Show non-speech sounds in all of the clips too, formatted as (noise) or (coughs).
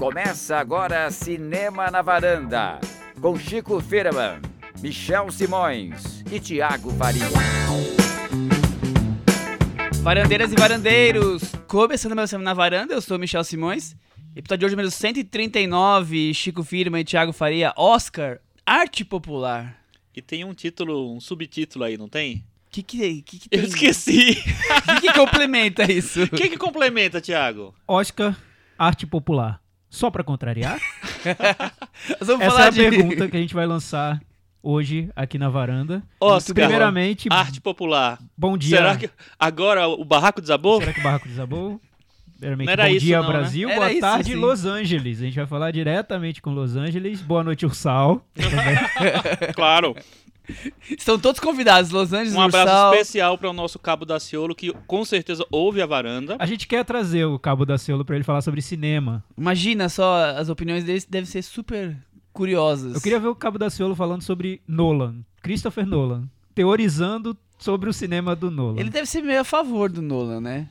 Começa agora Cinema na Varanda, com Chico Firman, Michel Simões e Tiago Faria. Varandeiras e varandeiros, começando meu Cinema na Varanda, eu sou Michel Simões. Episódio de hoje, número 139, Chico Firman e Tiago Faria, Oscar, Arte Popular. E tem um título, um subtítulo aí, não tem? O que que, que, que tem? Eu esqueci. O que, que complementa isso? O (laughs) que, que complementa, Thiago? Oscar, arte popular. Só pra contrariar? (laughs) Essa é a de... pergunta que a gente vai lançar hoje aqui na varanda. Oscar, Primeiramente, arte popular. bom dia. Será que agora o barraco desabou? Será que o barraco desabou? Primeiramente, Não era bom isso dia, não, né? Brasil. Era Boa tarde. Los Angeles. A gente vai falar diretamente com Los Angeles. Boa noite, Ursal. (laughs) Claro. Estão todos convidados, Los Angeles, Um abraço Ursal. especial para o nosso Cabo da Ciolo, que com certeza ouve a varanda. a gente quer trazer o Cabo da Ciolo pra ele falar sobre cinema. Imagina só, as opiniões deles devem ser super curiosas. Eu queria ver o Cabo da Ciolo falando sobre Nolan. Christopher Nolan. Teorizando sobre o cinema do Nolan. Ele deve ser meio a favor do Nolan, né?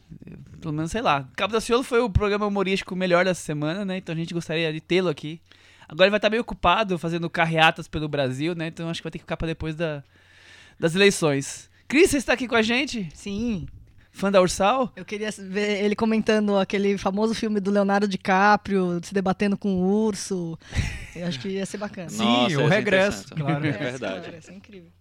Pelo menos, sei lá. Cabo da Ciolo foi o programa humorístico melhor dessa semana, né? Então a gente gostaria de tê-lo aqui. Agora ele vai estar meio ocupado fazendo carreatas pelo Brasil, né? Então acho que vai ter que ficar pra depois da, das eleições. Cris, você está aqui com a gente? Sim, Fã da Ursal? eu queria ver ele comentando aquele famoso filme do Leonardo DiCaprio, se debatendo com o urso. Eu acho que ia ser bacana. Sim, Nossa, o regresso, claro. É verdade. cara, é incrível.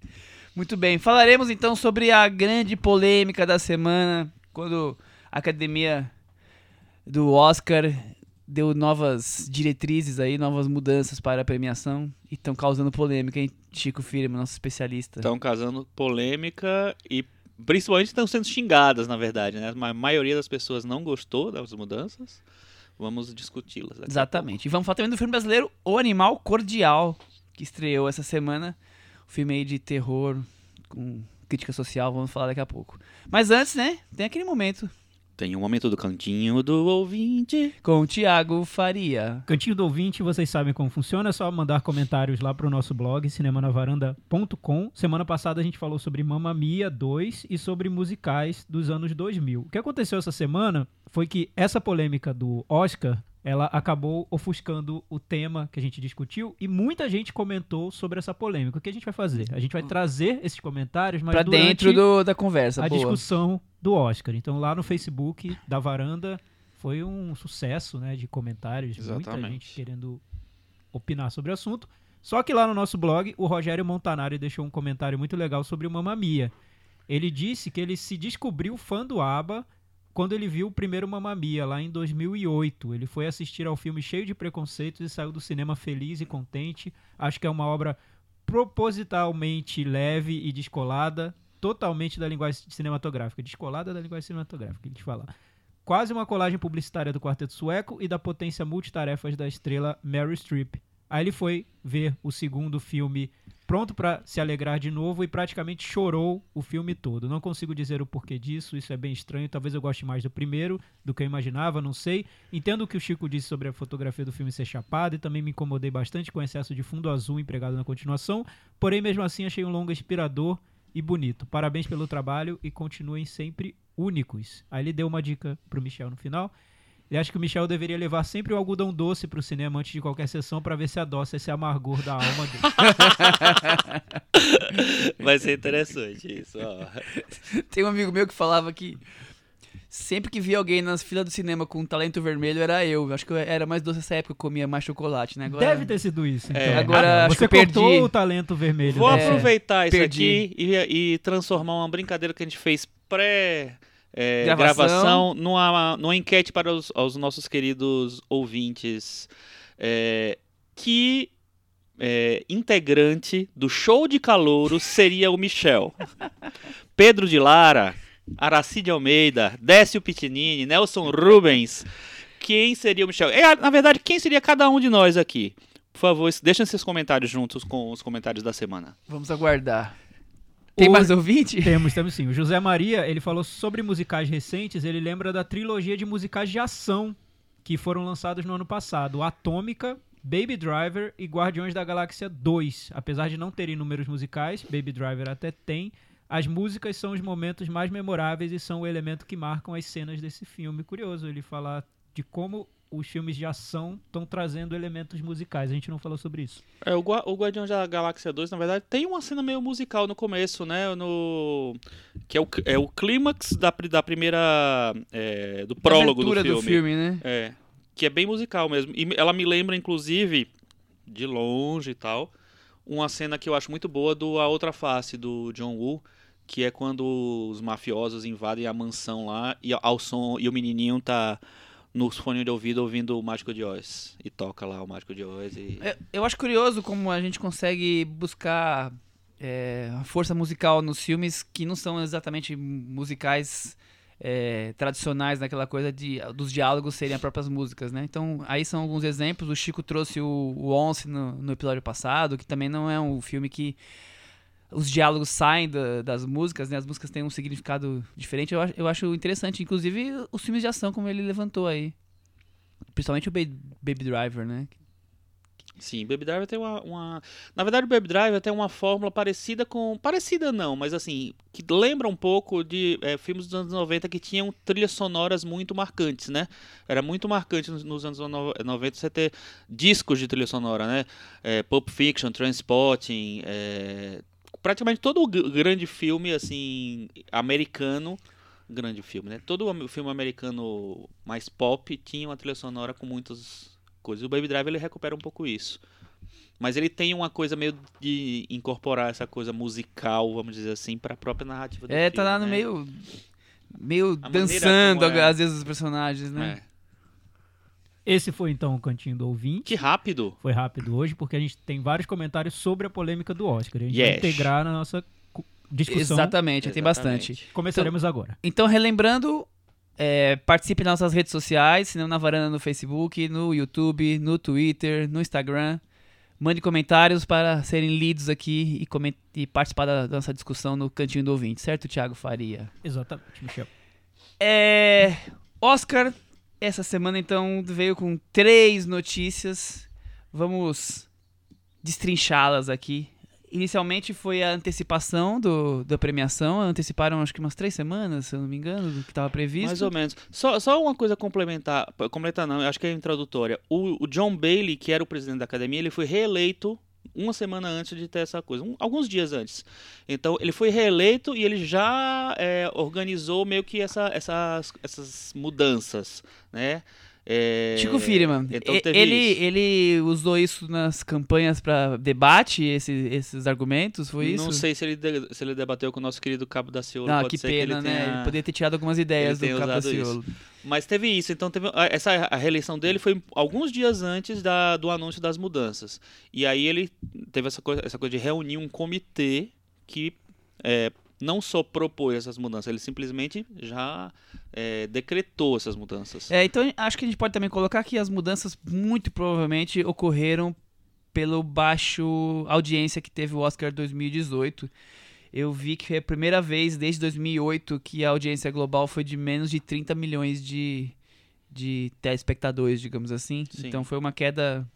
Muito bem. Falaremos então sobre a grande polêmica da semana, quando a academia do Oscar deu novas diretrizes aí, novas mudanças para a premiação e estão causando polêmica, hein? Chico Firma, nosso especialista. Estão causando polêmica e principalmente estão sendo xingadas, na verdade, né? A maioria das pessoas não gostou das mudanças. Vamos discuti-las. Exatamente. E vamos falar também do filme brasileiro O Animal Cordial, que estreou essa semana. Um filme aí de terror com crítica social, vamos falar daqui a pouco. Mas antes, né, tem aquele momento Tem um momento do cantinho do ouvinte. com o Tiago Faria. Cantinho do ouvinte, vocês sabem como funciona, é só mandar comentários lá pro nosso blog, cinemanavaranda.com. Semana passada a gente falou sobre Mamma Mia 2 e sobre musicais dos anos 2000. O que aconteceu essa semana foi que essa polêmica do Oscar, ela acabou ofuscando o tema que a gente discutiu e muita gente comentou sobre essa polêmica. O que a gente vai fazer? A gente vai trazer esses comentários, mas Pra durante dentro do- da conversa. a boa. discussão do Oscar. Então lá no Facebook da Varanda foi um sucesso, né, de comentários, muita Exatamente. gente querendo opinar sobre o assunto. Só que lá no nosso blog, o Rogério Montanari deixou um comentário muito legal sobre o Mamma Mia. Ele disse que ele se descobriu fã do ABBA quando ele viu o primeiro Mamma Mia, lá em 2008. Ele foi assistir ao filme cheio de preconceitos e saiu do cinema feliz e contente. Acho que é uma obra propositalmente leve e descolada, totalmente da linguagem cinematográfica. Descolada da linguagem cinematográfica, a gente fala. Quase uma colagem publicitária do quarteto sueco e da potência multitarefas da estrela Meryl Streep. Aí ele foi ver o segundo filme pronto pra se alegrar de novo e praticamente chorou o filme todo. Não consigo dizer o porquê disso, isso é bem estranho. Talvez eu goste mais do primeiro do que eu imaginava, não sei. Entendo o que o Chico disse sobre a fotografia do filme ser chapada e também me incomodei bastante com o excesso de fundo azul empregado na continuação. Porém, mesmo assim, achei um longa inspirador e bonito. Parabéns pelo trabalho e continuem sempre únicos. Aí ele deu uma dica pro Michel no final. Ele acha que o Michel deveria levar sempre o algodão doce pro cinema antes de qualquer sessão pra ver se adoça esse amargor da alma dele. (laughs) Vai ser interessante isso, ó. Tem um amigo meu que falava que sempre que via alguém nas filas do cinema com um talento vermelho era eu. Acho que eu era mais doce nessa época, eu comia mais chocolate, né? Agora... Deve ter sido isso. Então. É, agora acho Você que eu cortou perdi. o talento vermelho. Vou né? aproveitar isso perdi. aqui e, e transformar uma brincadeira que a gente fez pré é, Gravação. gravação numa, numa enquete para os, aos nossos queridos ouvintes. é, que é, integrante do show de calouro seria o Michel? (laughs) Pedro de Lara, Aracide Almeida, Décio Pitinini, Nelson Rubens. Quem seria o Michel? É, na verdade, quem seria cada um de nós aqui? Por favor, deixem seus comentários juntos com os comentários da semana. Vamos aguardar. Tem mais ouvinte? (laughs) Temos, temos sim. O José Maria, ele falou sobre musicais recentes, ele lembra da trilogia de musicais de ação que foram lançados no ano passado. Atômica, Baby Driver e Guardiões da Galáxia 2. Apesar de não terem números musicais, Baby Driver até tem, as músicas são os momentos mais memoráveis e são o elemento que marcam as cenas desse filme. Curioso ele falar de como os filmes de ação estão trazendo elementos musicais. A gente não falou sobre isso. É, o, Gua- o Guardião da Galáxia 2, na verdade, tem uma cena meio musical no começo, né? No, que é o, é o clímax da, da primeira. é, do prólogo do filme. do filme, né? É. Que é bem musical mesmo. E ela me lembra, inclusive, de longe e tal, uma cena que eu acho muito boa do A Outra Face, do John Woo, que é quando os mafiosos invadem a mansão lá e ao som e o menininho tá nos fones de ouvido ouvindo o Mágico de Oz. E toca lá o Mágico de Oz e... Eu acho curioso como a gente consegue buscar é, força musical nos filmes que não são exatamente musicais é, tradicionais naquela coisa de dos diálogos serem as próprias músicas, né? Então, aí são alguns exemplos. O Chico trouxe o, o Once no, no episódio passado, que também não é um filme que os diálogos saem da- das músicas, né? As músicas têm um significado diferente. Eu, eu acho interessante, inclusive os filmes de ação, como ele levantou aí. Principalmente o Ba- Baby Driver, né? Sim, Baby Driver tem uma, uma- Na verdade, o Baby Driver tem uma fórmula parecida com. Parecida não, mas assim, que lembra um pouco de é, filmes dos anos 90 que tinham trilhas sonoras muito marcantes, né? Era muito marcante nos, nos anos no- 90 você ter discos de trilha sonora, né? É, Pulp Fiction, Transporting, é, praticamente todo grande filme, assim, americano. Grande filme, né? Todo o filme americano mais pop tinha uma trilha sonora com muitas coisas. O Baby Driver ele recupera um pouco isso. Mas ele tem uma coisa meio de incorporar essa coisa musical, vamos dizer assim, para a própria narrativa do É, filme. tá lá no né? meio. Meio A dançando, é. às vezes, os personagens, né? É. Esse foi então o Cantinho do Ouvinte. Que rápido! Foi rápido hoje, porque a gente tem vários comentários sobre a polêmica do Oscar. A gente vai Yes. integrar na nossa cu- discussão. Exatamente, tem bastante. Começaremos agora. Então, relembrando, é, participe nas nossas redes sociais, Cinema na Varanda no Facebook, no YouTube, no Twitter, no Instagram. Mande comentários para serem lidos aqui e, e participar da nossa discussão no Cantinho do Ouvinte, certo, Thiago Faria? Exatamente, Michel. É, Oscar, essa semana então veio com três notícias. Vamos destrinchá-las aqui. Inicialmente foi a antecipação do, da premiação. Anteciparam acho que umas três semanas, se eu não me engano, do que estava previsto. Mais ou menos. Só, só uma coisa complementar. Complementar não, acho que é introdutória. O, o John Bailey, que era o presidente da academia, ele foi reeleito uma semana antes de ter essa coisa. um- alguns dias antes. Então, ele foi reeleito e ele já é, organizou meio que essa, essas, essas mudanças, né? É, Chico Firman, Então ele, isso. ele usou isso nas campanhas para debate, esse- esses argumentos, foi isso? Não sei se ele, de- se ele debateu com o nosso querido Cabo da Ciolo. Ah, que pena, que ele né? tenha... Ele poderia ter tirado algumas ideias ele do tenha usado Capaciolo. Mas teve isso, então teve essa a reeleição dele foi alguns dias antes da, do anúncio das mudanças. E aí ele teve essa coisa, essa coisa de reunir um comitê que é, não só propôs essas mudanças, ele simplesmente já é, decretou essas mudanças. É, então acho que a gente pode também colocar que as mudanças muito provavelmente ocorreram pelo baixo audiência que teve o Oscar 2018. Eu vi que foi a primeira vez desde 2008 que a audiência global foi de menos de 30 milhões de, de telespectadores, digamos assim. Sim. Então foi uma queda,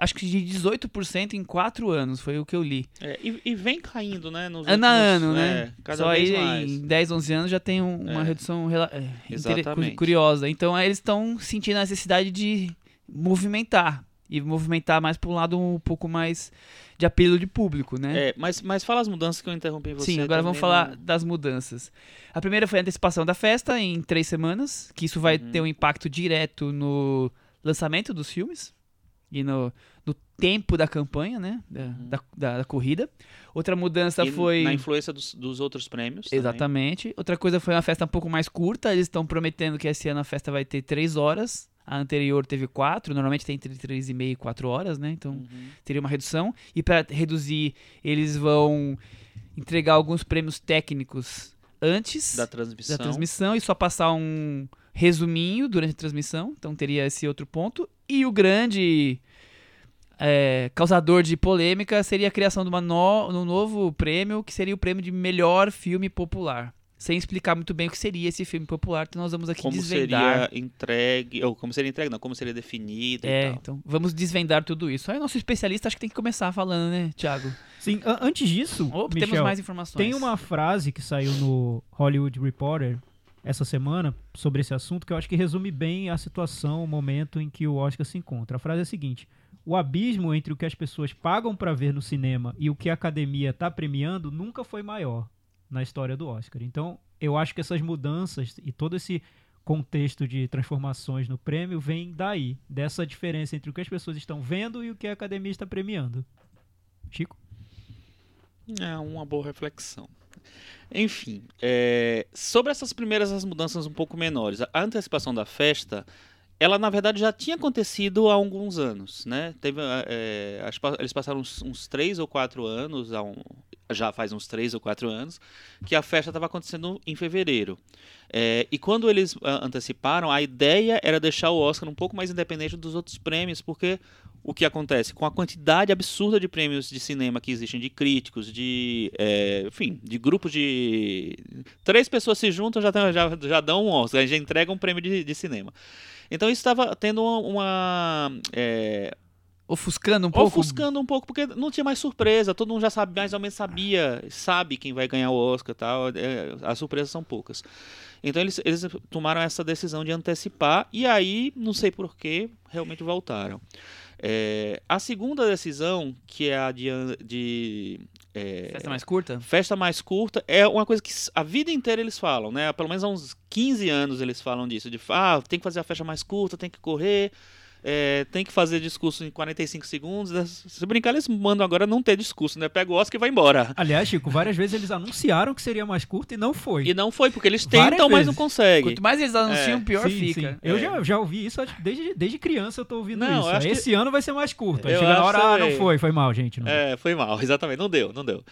acho que de 18% em 4 anos, foi o que eu li. É, e, e vem caindo, né? Nos Ano a últimos- ano, né? é, Só aí mais. em 10, 11 anos já tem um- uma É. redução é, inter- curiosa. Então aí eles estão sentindo a necessidade de movimentar. E movimentar mais para um lado um pouco mais de apelo de público, né? É, mas, mas fala as mudanças que eu interrompi você. Sim, agora vamos também falar não- das mudanças. A primeira foi a antecipação da festa em três semanas, que isso vai Uhum. ter um impacto direto no lançamento dos filmes e no, no tempo da campanha, né? Da, da, da- da corrida. Outra mudança Uhum. E foi. Na influência dos, dos outros prêmios. também. Exatamente. Outra coisa foi uma festa um pouco mais curta. Eles estão prometendo que esse ano a festa vai ter três horas. A anterior teve quatro. Normalmente tem entre três e meia e quatro horas, né? Então Uhum. teria uma redução. E para reduzir, eles vão entregar alguns prêmios técnicos antes Da da transmissão. transmissão e só passar um resuminho durante a transmissão. Então teria esse outro ponto. E o grande é, causador de polêmica seria a criação de uma no, um novo prêmio, que seria o prêmio de melhor filme popular. Sem explicar muito bem o que seria esse filme popular, então nós vamos aqui Como desvendar. seria entregue, ou como seria entregue, não, como seria definido É, e tal. então vamos desvendar tudo isso. Aí nosso especialista acho que tem que começar falando, né, Thiago? Sim, a- antes disso, Michel, temos mais informações. tem uma frase que saiu no Hollywood Reporter essa semana sobre esse assunto que eu acho que resume bem a situação, o momento em que o Oscar se encontra. A frase é a seguinte: o abismo entre o que as pessoas pagam para ver no cinema e o que a academia está premiando nunca foi maior na história do Oscar. Então, eu acho que essas mudanças e todo esse contexto de transformações no prêmio vem daí, dessa diferença entre o que as pessoas estão vendo e o que a academia está premiando. Chico? É uma boa reflexão. Enfim, é, sobre essas primeiras as mudanças um pouco menores, a antecipação da festa, ela na verdade já tinha acontecido há alguns anos, né? Teve, é, eles passaram uns, uns três ou quatro anos, um, já faz uns três ou quatro anos, que a festa estava acontecendo em fevereiro. É, e quando eles anteciparam, a ideia era deixar o Oscar um pouco mais independente dos outros prêmios, porque o que acontece? Com a quantidade absurda de prêmios de cinema que existem, de críticos, de. É, enfim, de grupos de. Três pessoas se juntam já, já, já dão um Oscar, já entregam um prêmio de, de cinema. Então isso estava tendo uma. uma é, ofuscando um pouco. Ofuscando um pouco, porque não tinha mais surpresa. Todo mundo já sabe, mais ou menos sabia, sabe quem vai ganhar o Oscar e tal. É, as surpresas são poucas. Então eles, eles tomaram essa decisão de antecipar e aí, não sei porquê, realmente voltaram. É, a segunda decisão, que é a de. de é, festa mais curta? Festa mais curta é uma coisa que a vida inteira eles falam, né? Pelo menos há uns 15 anos eles falam disso. De ah, tem que fazer a festa mais curta, tem que correr é, tem que fazer discurso em 45 segundos. Né? Se brincar, eles mandam agora não ter discurso, né? Pega o Oscar e vai embora. Aliás, Chico, várias vezes eles anunciaram que seria mais curto e não foi. E não foi, porque eles tentam, mas não conseguem. Quanto mais eles anunciam, É. pior Sim, fica. sim. Eu É. já, já ouvi isso desde, desde criança eu tô ouvindo Não, eu isso. acho que- Esse ano vai ser mais curto. Chega na hora, ah, não foi, foi mal, gente. Não. É, foi mal, (laughs) exatamente. Não deu, não deu.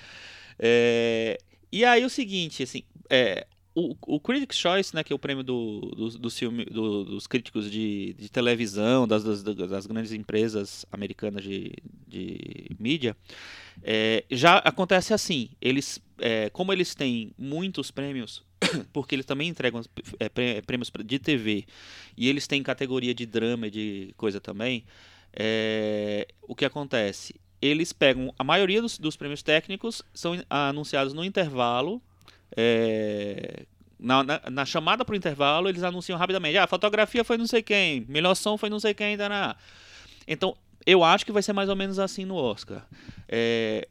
É, e aí o seguinte, assim, é, o, o Critics' Choice, né, que é o prêmio do, do, do filme, do- dos críticos de, de televisão, das, das, das grandes empresas americanas de, de mídia, é, já acontece assim. Eles, é, como eles têm muitos prêmios, (coughs) porque eles também entregam é, prê- prêmios de TV e eles têm categoria de drama e de coisa também, é, o que acontece? Eles pegam a maioria dos, dos prêmios técnicos são anunciados no intervalo. É, na, na, na chamada para o intervalo, eles anunciam rapidamente: ah, a fotografia foi não sei quem, melhor som foi não sei quem, tará. Então, eu acho que vai ser mais ou menos assim no Oscar. É,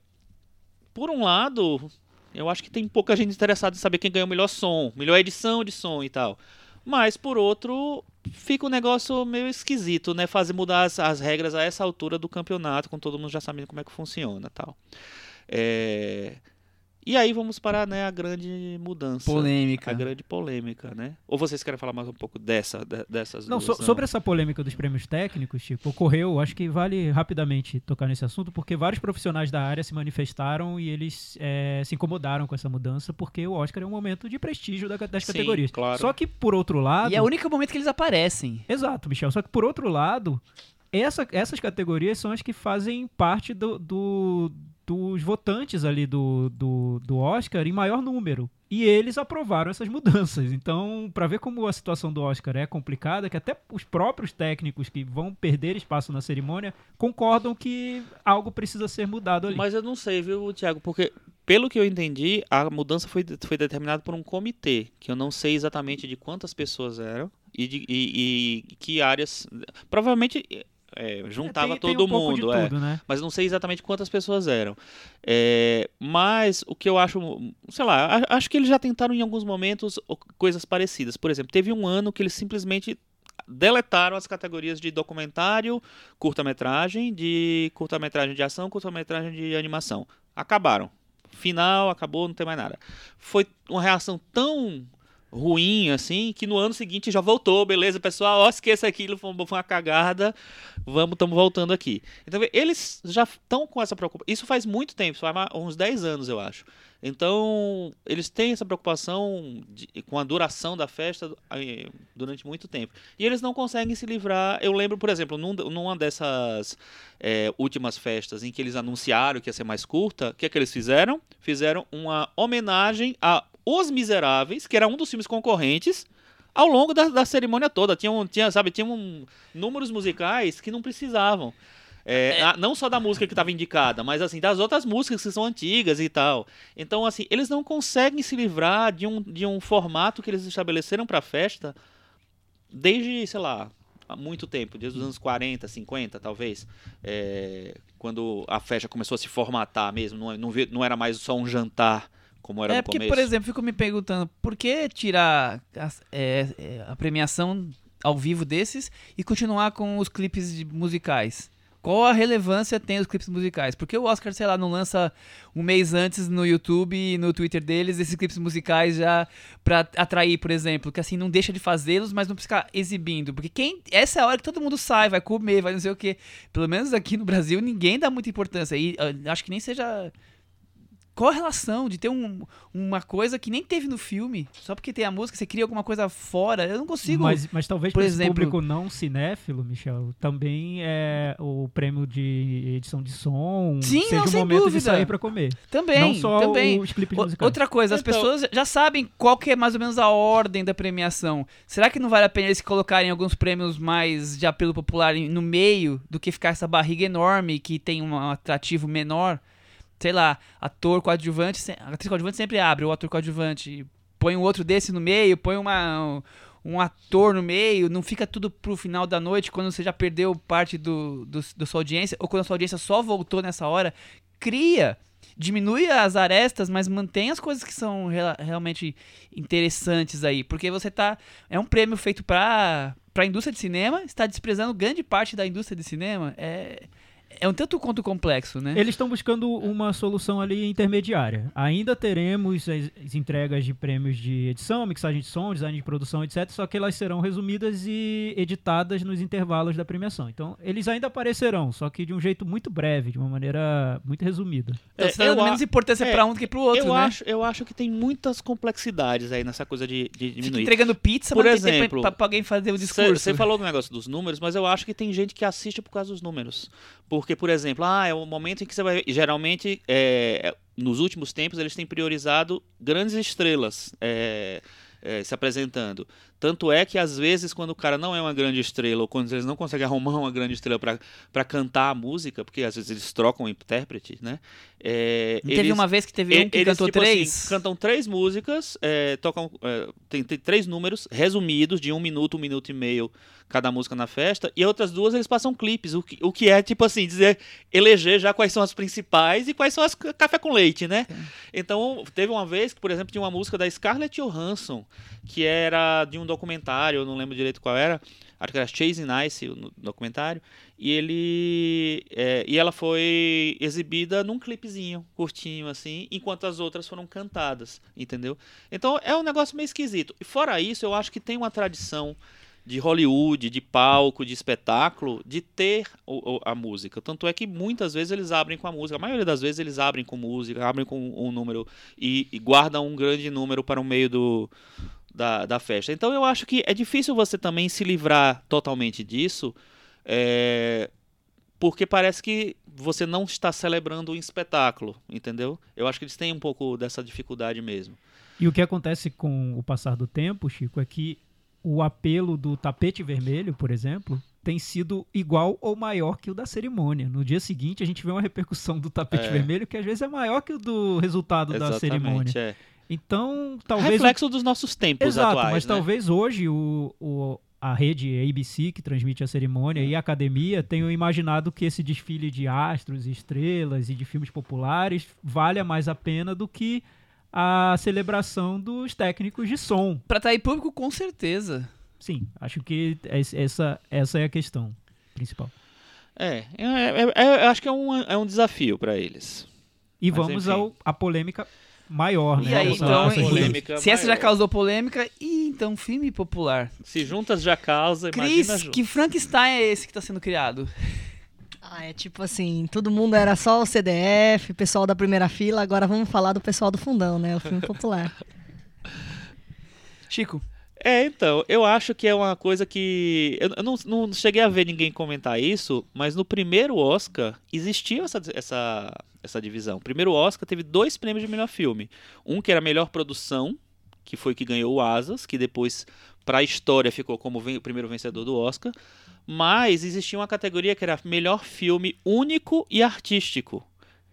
por um lado, eu acho que tem pouca gente interessada em saber quem ganhou o melhor som, melhor edição de som e tal. Mas, por outro, fica um negócio meio esquisito, né? Fazer mudar as, as regras a essa altura do campeonato, com todo mundo já sabendo como é que funciona tal. É, E aí vamos para né, a grande mudança. Polêmica. A grande polêmica, né? Ou vocês querem falar mais um pouco dessa, de- dessas Não, duas? so- sobre essa polêmica dos prêmios técnicos, Chico, ocorreu, acho que vale rapidamente tocar nesse assunto, porque vários profissionais da área se manifestaram e eles eh, se incomodaram com essa mudança, porque o Oscar é um momento de prestígio da- das Sim, categorias. claro. Só que, por outro lado. E é o único momento que eles aparecem. Exato, Michel. Só que por outro lado, essa- essas categorias são as que fazem parte do- do- dos votantes ali do, do, do Oscar em maior número. E eles aprovaram essas mudanças. Então, para ver como a situação do Oscar é complicada, que até os próprios técnicos que vão perder espaço na cerimônia concordam que algo precisa ser mudado ali. Mas eu não sei, viu, Tiago? Porque, pelo que eu entendi, a mudança foi, foi determinada por um comitê, que eu não sei exatamente de quantas pessoas eram e de e, e que áreas. Provavelmente é, juntava É, tem- tem todo um pouco de mundo, é. tudo, né? mas não sei exatamente quantas pessoas eram. É, mas o que eu acho, sei lá, acho que eles já tentaram em alguns momentos coisas parecidas. Por exemplo, teve um ano que eles simplesmente deletaram as categorias de documentário, curta-metragem, de curta-metragem de ação, curta-metragem de animação. Acabaram. Final, acabou, não tem mais nada. Foi uma reação tão ruim assim que no ano seguinte já voltou, beleza, pessoal, ó, esqueça aquilo, foi uma cagada, vamos, estamos voltando aqui. Então eles já estão com essa preocupação. Isso faz muito tempo, faz uns 10 anos, eu acho. Então, eles têm essa preocupação de- com a duração da festa durante muito tempo. E eles não conseguem se livrar. Eu lembro, por exemplo, num, numa dessas eh, últimas festas em que eles anunciaram que ia ser mais curta, o que é que eles fizeram? Fizeram uma homenagem a Os Miseráveis, que era um dos filmes concorrentes, ao longo da, da cerimônia toda. Tinha, um, tinha, sabe, tinha um, números musicais que não precisavam. É, a- não só da música que estava indicada, mas assim, das outras músicas que são antigas e tal. Então, assim, eles não conseguem se livrar de um, de um formato que eles estabeleceram pra festa desde, sei lá, há muito tempo, desde os anos 40, 50, talvez. É, quando a festa começou a se formatar mesmo, não, não, não era mais só um jantar como era é no porque, começo. por exemplo, fico me perguntando por que tirar as- é, é, a premiação ao vivo desses e continuar com os clipes musicais? Qual a relevância tem os clipes musicais? Porque o Oscar, sei lá, não lança um mês antes no YouTube e no Twitter deles esses clipes musicais já pra atrair, por exemplo, que assim não deixa de fazê-los, mas não precisa ficar exibindo, porque quem essa é a hora que todo mundo sai, vai comer, vai não sei o quê. Pelo menos aqui no Brasil ninguém dá muita importância e ah, acho que nem seja qual a relação de ter um- uma coisa que nem teve no filme? Só porque tem a música, você cria alguma coisa fora? Eu não consigo. Mas, mas talvez por exemplo- público não cinéfilo, Michel, também é o prêmio de edição de som Sim, seja não, o sem momento dúvida. de sair para comer. também, não só também. os clipes O- musicais. Outra coisa, as Então- pessoas já sabem qual que é mais ou menos a ordem da premiação. Será que não vale a pena eles colocarem alguns prêmios mais de apelo popular no meio do que ficar essa barriga enorme que tem um atrativo menor? Sei lá, ator coadjuvante, atriz coadjuvante sempre abre, o ator coadjuvante põe um outro desse no meio, põe uma, um, um ator no meio, não fica tudo pro final da noite quando você já perdeu parte do, do, da sua audiência, ou quando a sua audiência só voltou nessa hora. Cria diminui as arestas, mas mantém as coisas que são rela- realmente interessantes aí, porque você tá é um prêmio feito para para indústria de cinema, está desprezando grande parte da indústria de cinema, é é um tanto quanto complexo, né? Eles estão buscando uma solução ali intermediária. Ainda teremos as, as entregas de prêmios de edição, mixagem de som, design de produção, etc. Só que elas serão resumidas e editadas nos intervalos da premiação. Então, eles ainda aparecerão, só que de um jeito muito breve, de uma maneira muito resumida. Então, você dando eu a- menos importância é, pra um do que pro outro, eu, né? acho, eu acho que tem muitas complexidades aí nessa coisa de, de Fica diminuir. entregando pizza, Por exemplo, pra, pra alguém fazer o discurso. Você falou do negócio dos números, mas eu acho que tem gente que assiste por causa dos números. Porque, por exemplo, ah, é o momento em que você vai. Geralmente, é, nos últimos tempos, eles têm priorizado grandes estrelas é, é, se apresentando. Tanto é que, às vezes, quando o cara não é uma grande estrela, ou quando eles não conseguem (laughs) arrumar uma grande estrela para cantar a música, porque às vezes eles trocam o intérprete, né? É, teve eles- uma vez que teve um que eles, cantou tipo assim, três? cantam três músicas, é, tocam. é, tem, tem três números resumidos de um minuto, um minuto e meio cada música na festa, e outras duas eles passam clipes, o que, o que é tipo assim, dizer, eleger já quais são as principais e quais são as ca- café com leite, né? Então, teve uma vez que, por exemplo, tinha uma música da Scarlett Johansson, que era de um documentário, eu não lembro direito qual era, acho que era Chasing Ice, o no- documentário, e ele é, e ela foi exibida num clipezinho curtinho assim, enquanto as outras foram cantadas, entendeu? Então é um negócio meio esquisito. E fora isso, eu acho que tem uma tradição de Hollywood, de palco, de espetáculo, de ter o- o- a música. Tanto é que muitas vezes eles abrem com a música. A maioria das vezes eles abrem com música, abrem com um número e, e guardam um grande número para o meio do, da, da festa. Então eu acho que é difícil você também se livrar totalmente disso, é, porque parece que você não está celebrando um espetáculo, entendeu? Eu acho que eles têm um pouco dessa dificuldade mesmo. E o que acontece com o passar do tempo, Chico, é que o apelo do tapete vermelho, por exemplo, tem sido igual ou maior que o da cerimônia. No dia seguinte, a gente vê uma repercussão do tapete É. vermelho que às vezes é maior que o do resultado da cerimônia. Exatamente, é. Então, talvez. Reflexo dos nossos tempos Exato, atuais, mas né? talvez hoje o, o- a rede ABC, que transmite a cerimônia, e a academia tenham imaginado que esse desfile de astros, estrelas e de filmes populares valha mais a pena do que a celebração dos técnicos de som. Pra atrair público, com certeza. Sim, acho que es- essa, essa é a questão principal. É, é, é, é, eu acho que é um, é um desafio para eles. E Mas, vamos à polêmica maior, E né? aí, então, essa polêmica se essa já causou polêmica, e então filme popular. Se juntas já causa, Cris, imagina junto. que Frankenstein é esse que tá sendo criado? Ah, é tipo assim, todo mundo era só o CDF, pessoal da primeira fila, agora vamos falar do pessoal do fundão, né? O filme popular. Chico, É, então, eu acho que é uma coisa que. Eu, não, não cheguei a ver ninguém comentar isso, mas no primeiro Oscar existia essa, essa, essa divisão. O primeiro Oscar teve dois prêmios de melhor filme. Um que era melhor produção, que foi que ganhou o Asas, que depois, para a história, ficou como o primeiro vencedor do Oscar. Mas existia uma categoria que era melhor filme único e artístico,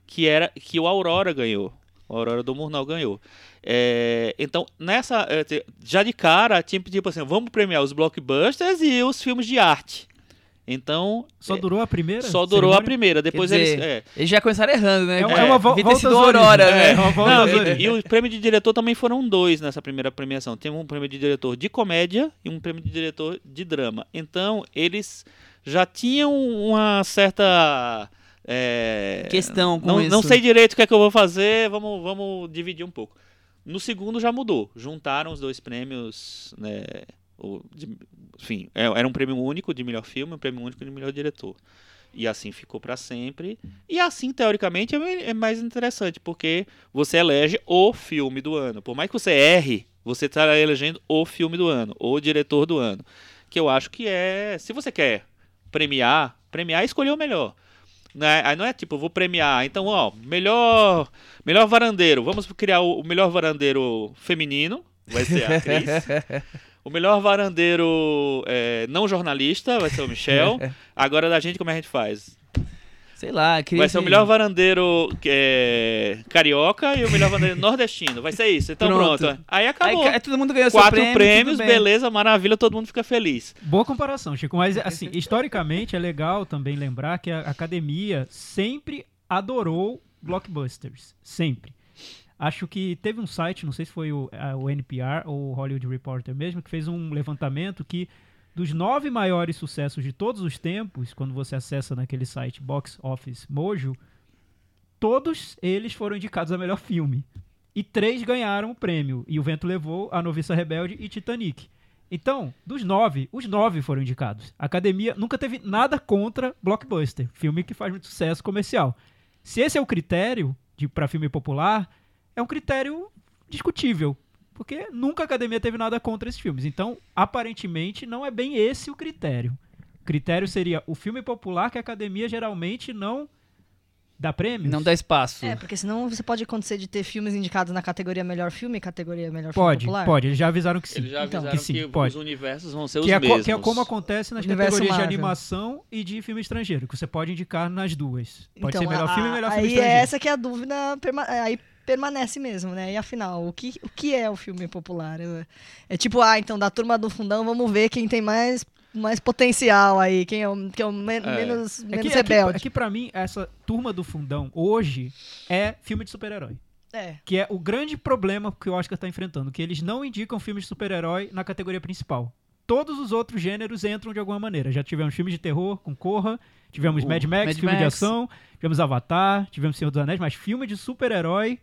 que era que o Aurora ganhou. O Aurora do Murnau ganhou. É, então, nessa. é, Já de cara, tinha tipo assim, vamos premiar os blockbusters e os filmes de arte. Então. Só é, durou a primeira? só durou a cerimônia? primeira. Depois Quer eles. dizer, é. Eles já começaram errando, né? É, uma- é uma vo- Devia ter volta sido às origens. Aurora, É, né? uma volta Não, e, e o prêmio de diretor também foram dois nessa primeira premiação. Tem um prêmio de diretor de comédia e um prêmio de diretor de drama. Então, eles já tinham uma certa. é, Questão com não, isso. não sei direito o que é que eu vou fazer, vamos, vamos dividir um pouco. No segundo já mudou. Juntaram os dois prêmios. Né, de- enfim, é- era um prêmio único de melhor filme um prêmio único de melhor diretor. E assim ficou pra sempre. E assim, teoricamente, é é mais interessante, porque você elege o filme do ano. Por mais que você erre, você está elegendo o filme do ano, o diretor do ano. Que eu acho que é. Se você quer premiar, premiar e escolher o melhor. Né? Aí não é tipo, vou premiar. Então, ó, melhor, melhor varandeiro. Vamos criar o melhor varandeiro feminino. Vai ser a atriz. (laughs) O melhor varandeiro é, não jornalista vai ser o Michel. (laughs) Agora da gente, como é que a gente faz? Sei lá, queria Vai ser o melhor varandeiro é, carioca e o melhor varandeiro (laughs) nordestino. Vai ser isso. Então Pronto. pronto. Aí Aí, acabou. ca- todo mundo ganhou seu Quatro prêmio, prêmios, beleza, maravilha, todo mundo fica feliz. Boa comparação, Chico. Mas, assim, historicamente é legal também lembrar que a academia sempre adorou blockbusters. Sempre. Acho que teve um site, não sei se foi o, a- o NPR ou o Hollywood Reporter mesmo, que fez um levantamento que dos nove maiores sucessos de todos os tempos, quando você acessa naquele site Box Office Mojo, todos eles foram indicados a melhor filme. E três ganharam o prêmio. E o Vento Levou, A Noviça Rebelde e Titanic. Então, dos nove, os nove foram indicados. A academia nunca teve nada contra blockbuster, filme que faz muito sucesso comercial. Se esse é o critério para filme popular, é um critério discutível, porque nunca a academia teve nada contra esses filmes. Então, aparentemente, não é bem esse o critério. O critério seria o filme popular que a academia geralmente não dá prêmios. Não dá espaço. É, porque senão você pode acontecer de ter filmes indicados na categoria melhor filme e categoria melhor Pode, filme popular. pode. Eles já avisaram que sim. Eles já Então, avisaram que sim, que, pode. os universos vão ser Que os é, mesmos. que é como acontece nas Universo categorias de Marvel. animação e de filme estrangeiro, que você pode indicar nas duas. Pode Então, ser melhor a- filme e melhor aí filme é estrangeiro. essa que é a dúvida, aí permanece mesmo, né? E afinal, o que, o que é o filme popular? É, é tipo, ah, então da turma do fundão, vamos ver quem tem mais, mais potencial aí, quem é o, quem é o men- menos, É menos que, é, que, rebelde. é que pra mim, essa turma do fundão hoje é filme de super-herói. É. Que é o grande problema que o Oscar tá enfrentando, que eles não indicam filmes de super-herói na categoria principal. Todos os outros gêneros entram de alguma maneira. Já tivemos filmes de terror com Corra, tivemos O Mad Max, Mad filme de Max. ação, tivemos Avatar, tivemos Senhor dos Anéis, mas filme de super-herói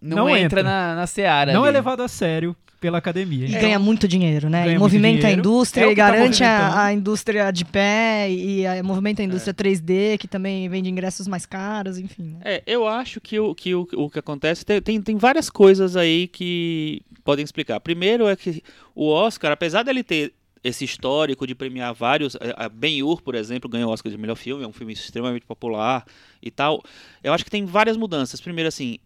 Não, não entra, entra. na, na seara. não é ali. levado a sério pela academia. E Então, ganha muito dinheiro, né? ganha E movimenta a dinheiro. indústria É e tá garante movimentando. a, a indústria de pé e a, movimenta a É. indústria 3D, que também vende ingressos mais caros, enfim. Né? É, eu acho que o que, o, o que acontece tem, tem, tem várias coisas aí que podem explicar. Primeiro é que o Oscar, apesar dele ter esse histórico de premiar vários, a Ben-Hur, por exemplo, ganhou o Oscar de melhor filme, é um filme extremamente popular e tal. Eu acho que tem várias mudanças. Primeiro, assim,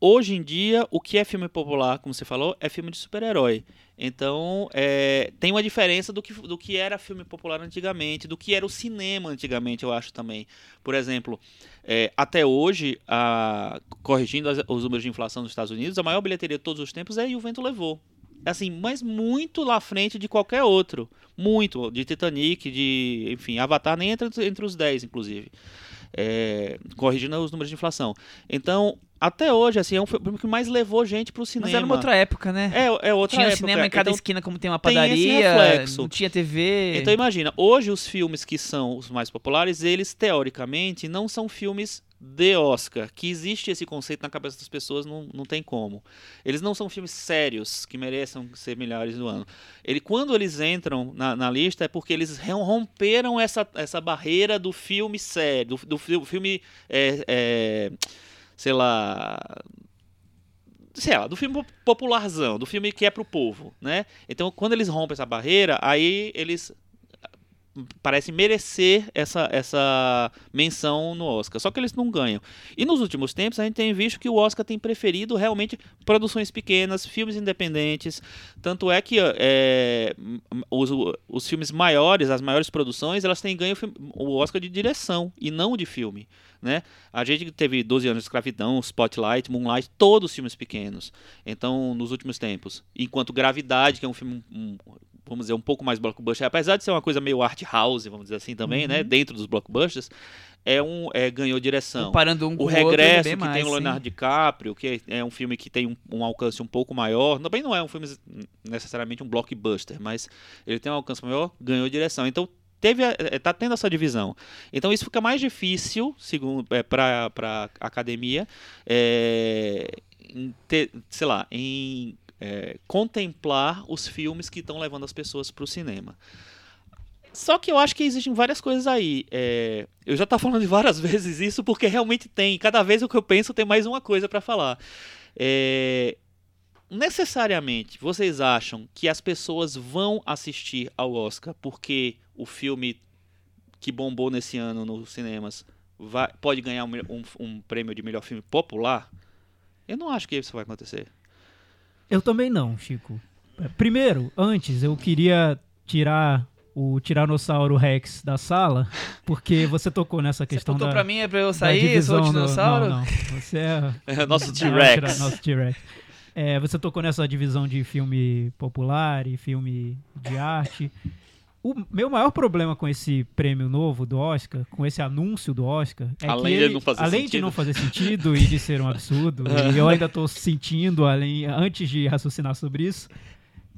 hoje em dia, o que é filme popular, como você falou, é filme de super-herói. Então, é, tem uma diferença do que, do que era filme popular antigamente, do que era o cinema antigamente, eu acho também. Por exemplo, é, até hoje, a- corrigindo as- os números de inflação dos Estados Unidos, a maior bilheteria de todos os tempos é E o Vento Levou. Assim, mas muito lá frente de qualquer outro. Muito. De Titanic, de. Enfim, Avatar nem entra entre os 10, inclusive. É, corrigindo os números de inflação. Então, até hoje, assim, é um filme que mais levou gente pro cinema. Mas era uma outra época, né? É, é outra tinha época. cinema em cada Então, esquina, como tem uma tem padaria, reflexo. não tinha TV. então imagina, hoje os filmes que são os mais populares, eles teoricamente não são filmes de Oscar, que existe esse conceito na cabeça das pessoas, não, não tem como. Eles não são filmes sérios que mereçam ser melhores do ano. Ele, quando eles entram na, na lista é porque eles romperam essa, essa barreira do filme sério, do, do fi- filme, é, é, sei lá, sei lá, do filme po- popularzão, do filme que é pro povo, né? Então, quando eles rompem essa barreira, aí eles parecem merecer essa, essa menção no Oscar. Só que eles não ganham. E nos últimos tempos a gente tem visto que o Oscar tem preferido realmente produções pequenas, filmes independentes. Tanto é que é, os, os filmes maiores, as maiores produções, elas têm ganho o Oscar de direção e não de filme. Né? A gente teve 12 anos de escravidão, Spotlight, Moonlight, todos filmes pequenos. Então, nos últimos tempos. Enquanto Gravidade, que é um filme, um, vamos dizer, um pouco mais blockbuster, apesar de ser uma coisa meio art house, vamos dizer assim também, né? uhum. né? Dentro dos blockbusters, é um é, ganhou direção. Comparando um com o Regresso, outro, que mais, tem o Leonardo sim. DiCaprio, que é um filme que tem um, um, alcance um pouco maior. Também não é um filme necessariamente um blockbuster, mas ele tem um alcance maior, ganhou direção. Então teve está tendo essa divisão. Então isso fica mais difícil, segundo é, para a academia, é, ter, sei lá, em é, contemplar os filmes que estão levando as pessoas para o cinema. Só que eu acho que existem várias coisas aí. É, eu já estou falando várias (laughs) vezes isso porque realmente tem. Cada vez o que eu penso tem mais uma coisa para falar. É, necessariamente vocês acham que as pessoas vão assistir ao Oscar porque o filme que bombou nesse ano nos cinemas vai, pode ganhar um, um, um prêmio de melhor filme popular? Eu não acho que isso vai acontecer. Eu também não, Chico. Primeiro, antes, eu queria tirar o Tiranossauro Rex da sala, porque você tocou nessa questão você da... pra mim é pra eu sair, sou o dinossauro? No... Não, não. Você é... (laughs) é nosso T-Rex. Nosso T-Rex. É, você tocou nessa divisão de filme popular e filme de arte. O meu maior problema com esse prêmio novo do Oscar, com esse anúncio do Oscar, é além que ele, de não fazer além sentido. de não fazer sentido e de ser um absurdo, e eu ainda estou sentindo além antes de raciocinar sobre isso,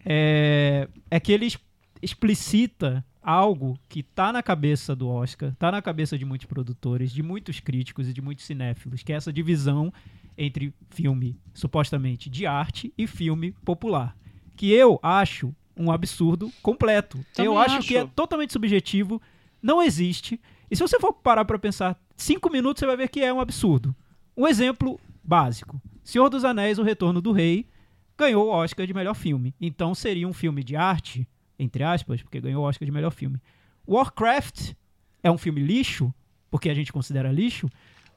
é, é que ele explicita algo que está na cabeça do Oscar, está na cabeça de muitos produtores, de muitos críticos e de muitos cinéfilos, que é essa divisão entre filme supostamente de arte e filme popular. Que eu acho um absurdo completo. Também eu acho, acho que é totalmente subjetivo, não existe. E se você for parar para pensar cinco minutos, você vai ver que é um absurdo. Um exemplo básico: Senhor dos Anéis, O Retorno do Rei, ganhou o Oscar de melhor filme. Então seria um filme de arte, entre aspas, porque ganhou o Oscar de melhor filme. Warcraft é um filme lixo, porque a gente considera lixo,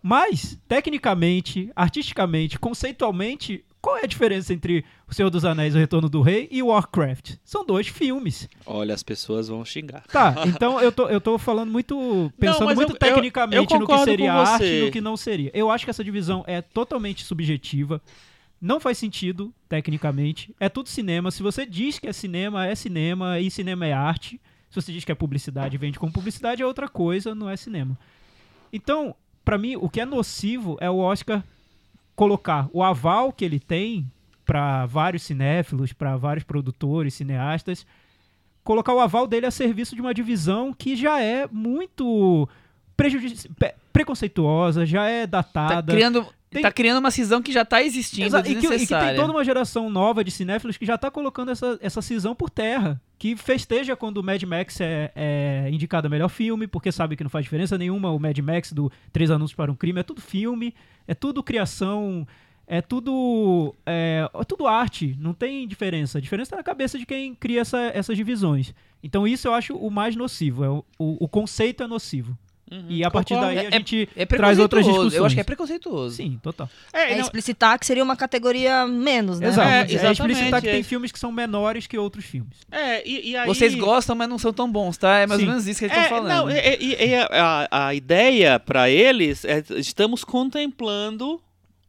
mas, tecnicamente, artisticamente, conceitualmente, qual é a diferença entre O Senhor dos Anéis, O Retorno do Rei e Warcraft? São dois filmes. Olha, as pessoas vão xingar. Tá, então eu tô, eu tô falando muito. pensando não, muito eu, tecnicamente eu, eu no que seria arte e no que não seria. Eu acho que essa divisão é totalmente subjetiva. Não faz sentido, tecnicamente. É tudo cinema. Se você diz que é cinema, é cinema, e cinema é arte. Se você diz que é publicidade, vende como publicidade, é outra coisa, não é cinema. Então, para mim, o que é nocivo é o Oscar colocar o aval que ele tem para vários cinéfilos, para vários produtores, cineastas, colocar o aval dele a serviço de uma divisão que já é muito preconceituosa, já é datada. Tá criando, tem... tá criando uma cisão que já está existindo, Exato, e, que, e que tem toda uma geração nova de cinéfilos que já está colocando essa, essa cisão por terra que festeja quando o Mad Max é, é, indicado a melhor filme, porque sabe que não faz diferença nenhuma. O Mad Max do Três Anúncios para um Crime é tudo filme, é tudo criação, é tudo é, é tudo arte, não tem diferença. A diferença está na cabeça de quem cria essa, essas divisões. Então isso eu acho o mais nocivo, é o, o, o conceito é nocivo. Uhum, e a partir daí a é, gente é traz outras discussões. Eu acho que é preconceituoso. Sim, total. É, é explicitar que seria uma categoria menos, né? Exato. É, é explicitar que tem filmes que são menores que outros filmes. É, e, e aí... Vocês gostam, mas não são tão bons, tá? É mais Sim. ou menos isso que eles estão falando. Não, e, e a, a, ideia para eles é estamos contemplando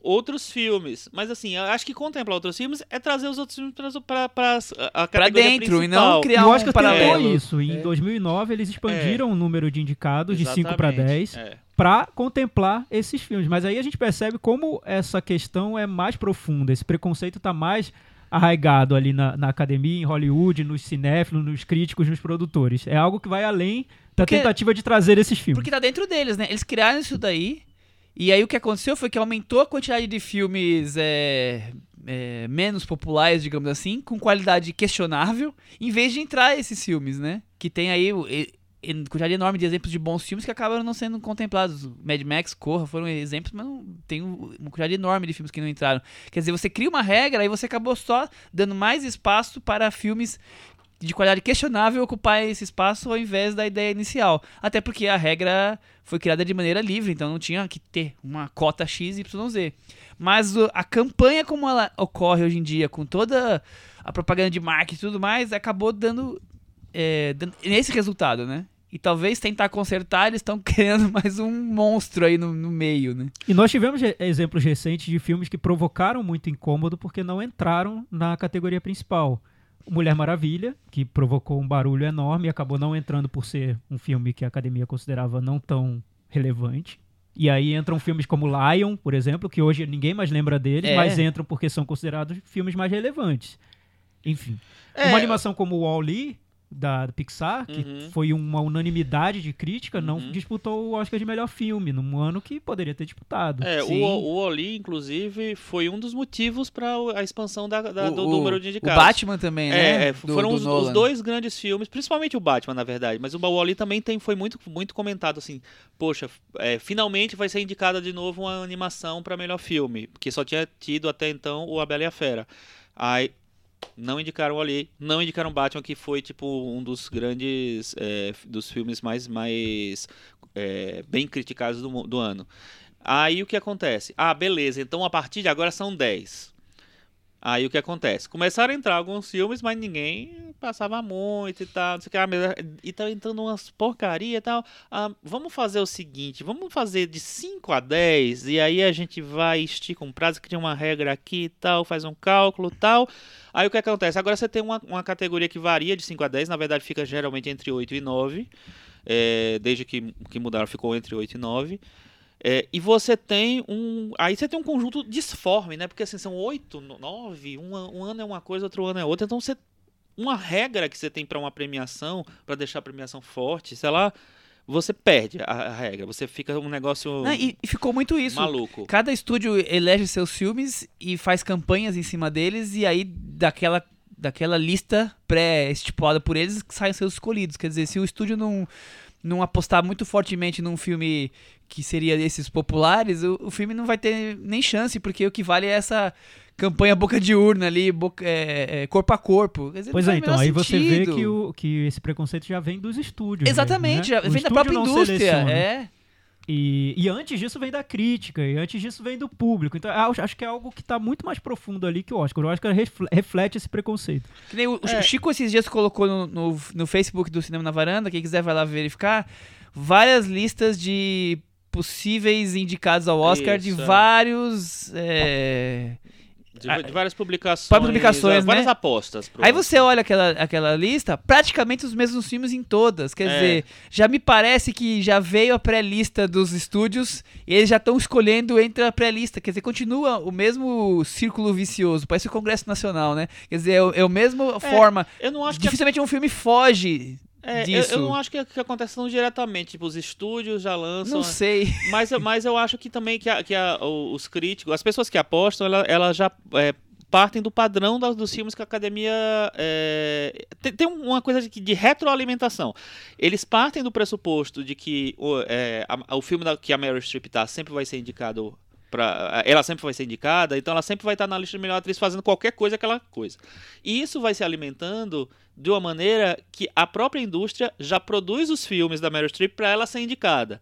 outros filmes. Mas assim, eu acho que contemplar outros filmes é trazer os outros filmes para pra, a pra dentro principal. e não criar eu um acho que paralelo. isso. Em é. 2009 eles expandiram é. o número de indicados Exatamente. de 5 para 10 é. para contemplar esses filmes. Mas aí a gente percebe como essa questão é mais profunda, esse preconceito está mais arraigado ali na, na, academia, em Hollywood, nos cinéfilos, nos críticos, nos produtores. É algo que vai além da porque, tentativa de trazer esses filmes. Porque tá dentro deles, né? Eles criaram isso daí e aí o que aconteceu foi que aumentou a quantidade de filmes é, é, menos populares, digamos assim, com qualidade questionável, em vez de entrar esses filmes, né? Que tem aí quantidade enorme de exemplos de bons filmes que acabaram não sendo contemplados. Mad Max, Corra foram exemplos, mas não, tem uma quantidade enorme de filmes que não entraram. Quer dizer, você cria uma regra e você acabou só dando mais espaço para filmes de qualidade questionável ocupar esse espaço ao invés da ideia inicial. Até porque a regra foi criada de maneira livre, então não tinha que ter uma cota X, Y, Z. Mas a campanha como ela ocorre hoje em dia, com toda a propaganda de marketing e tudo mais, acabou dando, é, dando nesse resultado, né? E talvez tentar consertar, eles estão (laughs) criando mais um monstro aí no, no meio, né? E nós tivemos exemplos recentes de filmes que provocaram muito incômodo porque não entraram na categoria principal. Mulher Maravilha, que provocou um barulho enorme e acabou não entrando por ser um filme que a academia considerava não tão relevante. E aí entram filmes como Lion, por exemplo, que hoje ninguém mais lembra deles, É. mas entram porque são considerados filmes mais relevantes. Enfim. É. Uma animação como Wall-E, da Pixar, que Uhum. foi uma unanimidade de crítica, não Uhum. disputou o Oscar de melhor filme, num ano que poderia ter disputado. É, o, Sim. o Oli, inclusive, foi um dos motivos para a expansão da, da- do O- número de o, indicados. o Batman também, né? É, é, Do- foram do os, os dois grandes filmes, principalmente o Batman, na verdade. Mas o Wall-E também tem, foi muito, muito comentado assim. Poxa, é, finalmente vai ser indicada de novo uma animação para melhor filme, porque só tinha tido até então o A Bela e a Fera. Aí não indicaram o Wall-E, não indicaram Batman, que foi tipo um dos grandes é, dos filmes mais mais é, bem criticados do, do ano. Aí o que acontece? Ah, beleza, então a partir de agora são 10. Aí o que acontece? Começaram a entrar alguns filmes, mas ninguém passava muito e tal. Não sei o que, ah, mas- e tá entrando umas porcaria e tal. Ah, vamos fazer o seguinte: vamos fazer de 5 a 10, e aí a gente vai, estica um prazo, cria uma regra aqui e tal, faz um cálculo e tal. Aí o que acontece? Agora você tem uma, uma categoria que varia de 5 a 10, na verdade fica geralmente entre 8 e 9. É, desde que, que mudaram, ficou entre 8 e 9. É, e você tem um. Aí você tem um conjunto disforme, né? Porque assim, são oito, no- nove, um, um ano é uma coisa, outro ano é outra. Então você. Uma regra que você tem para uma premiação, para deixar a premiação forte, sei lá, você perde a, regra. Você fica um negócio Não, e, e ficou muito isso. maluco. Cada estúdio elege seus filmes e faz campanhas em cima deles, e aí daquela, daquela lista pré-estipulada por eles saem seus escolhidos. Quer dizer, se o estúdio não, não apostar muito fortemente num filme que seria desses populares, o, o filme não vai ter nem chance, porque o que vale é essa campanha boca de urna ali, boca- é, é, corpo a corpo. Dizer, Pois é, então aí você vê sentido. que, o, que esse preconceito já vem dos estúdios. Exatamente, mesmo, já né? O vem da própria não indústria. É. E, e antes disso vem da crítica, e antes disso vem do público. Então acho, acho que é algo que está muito mais profundo ali que o Oscar. O Oscar refle- reflete esse preconceito. Que nem o, o É. Chico esses dias colocou no, no, no Facebook do Cinema na Varanda, quem quiser vai lá verificar, várias listas de possíveis indicados ao Oscar de Isso, é. vários. é, De, de várias publicações. várias publicações, várias né? apostas. Aí você olha aquela, aquela lista, praticamente os mesmos filmes em todas. Quer É. dizer, já me parece que já veio a pré-lista dos estúdios e eles já estão escolhendo entre a pré-lista. Quer dizer, continua o mesmo círculo vicioso. Parece o Congresso Nacional, né? Quer dizer, é, o- é a mesma forma. Eu não acho que Dificilmente um filme foge É, eu, eu não acho que, que acontece tão diretamente. Tipo, os estúdios já lançam. Não sei. Mas, mas eu acho que também que, a- que a- os críticos, as pessoas que apostam, ela, ela já é, partem do padrão da- dos filmes que a academia. é, tem, tem uma coisa de, de retroalimentação. Eles partem do pressuposto de que o, é, a- o filme da, que a Meryl Streep tá sempre vai ser indicado. Pra, ela sempre vai ser indicada, então ela sempre vai estar na lista de melhor atriz fazendo qualquer coisa, aquela coisa. E isso vai se alimentando de uma maneira que a própria indústria já produz os filmes da Meryl Streep para ela ser indicada.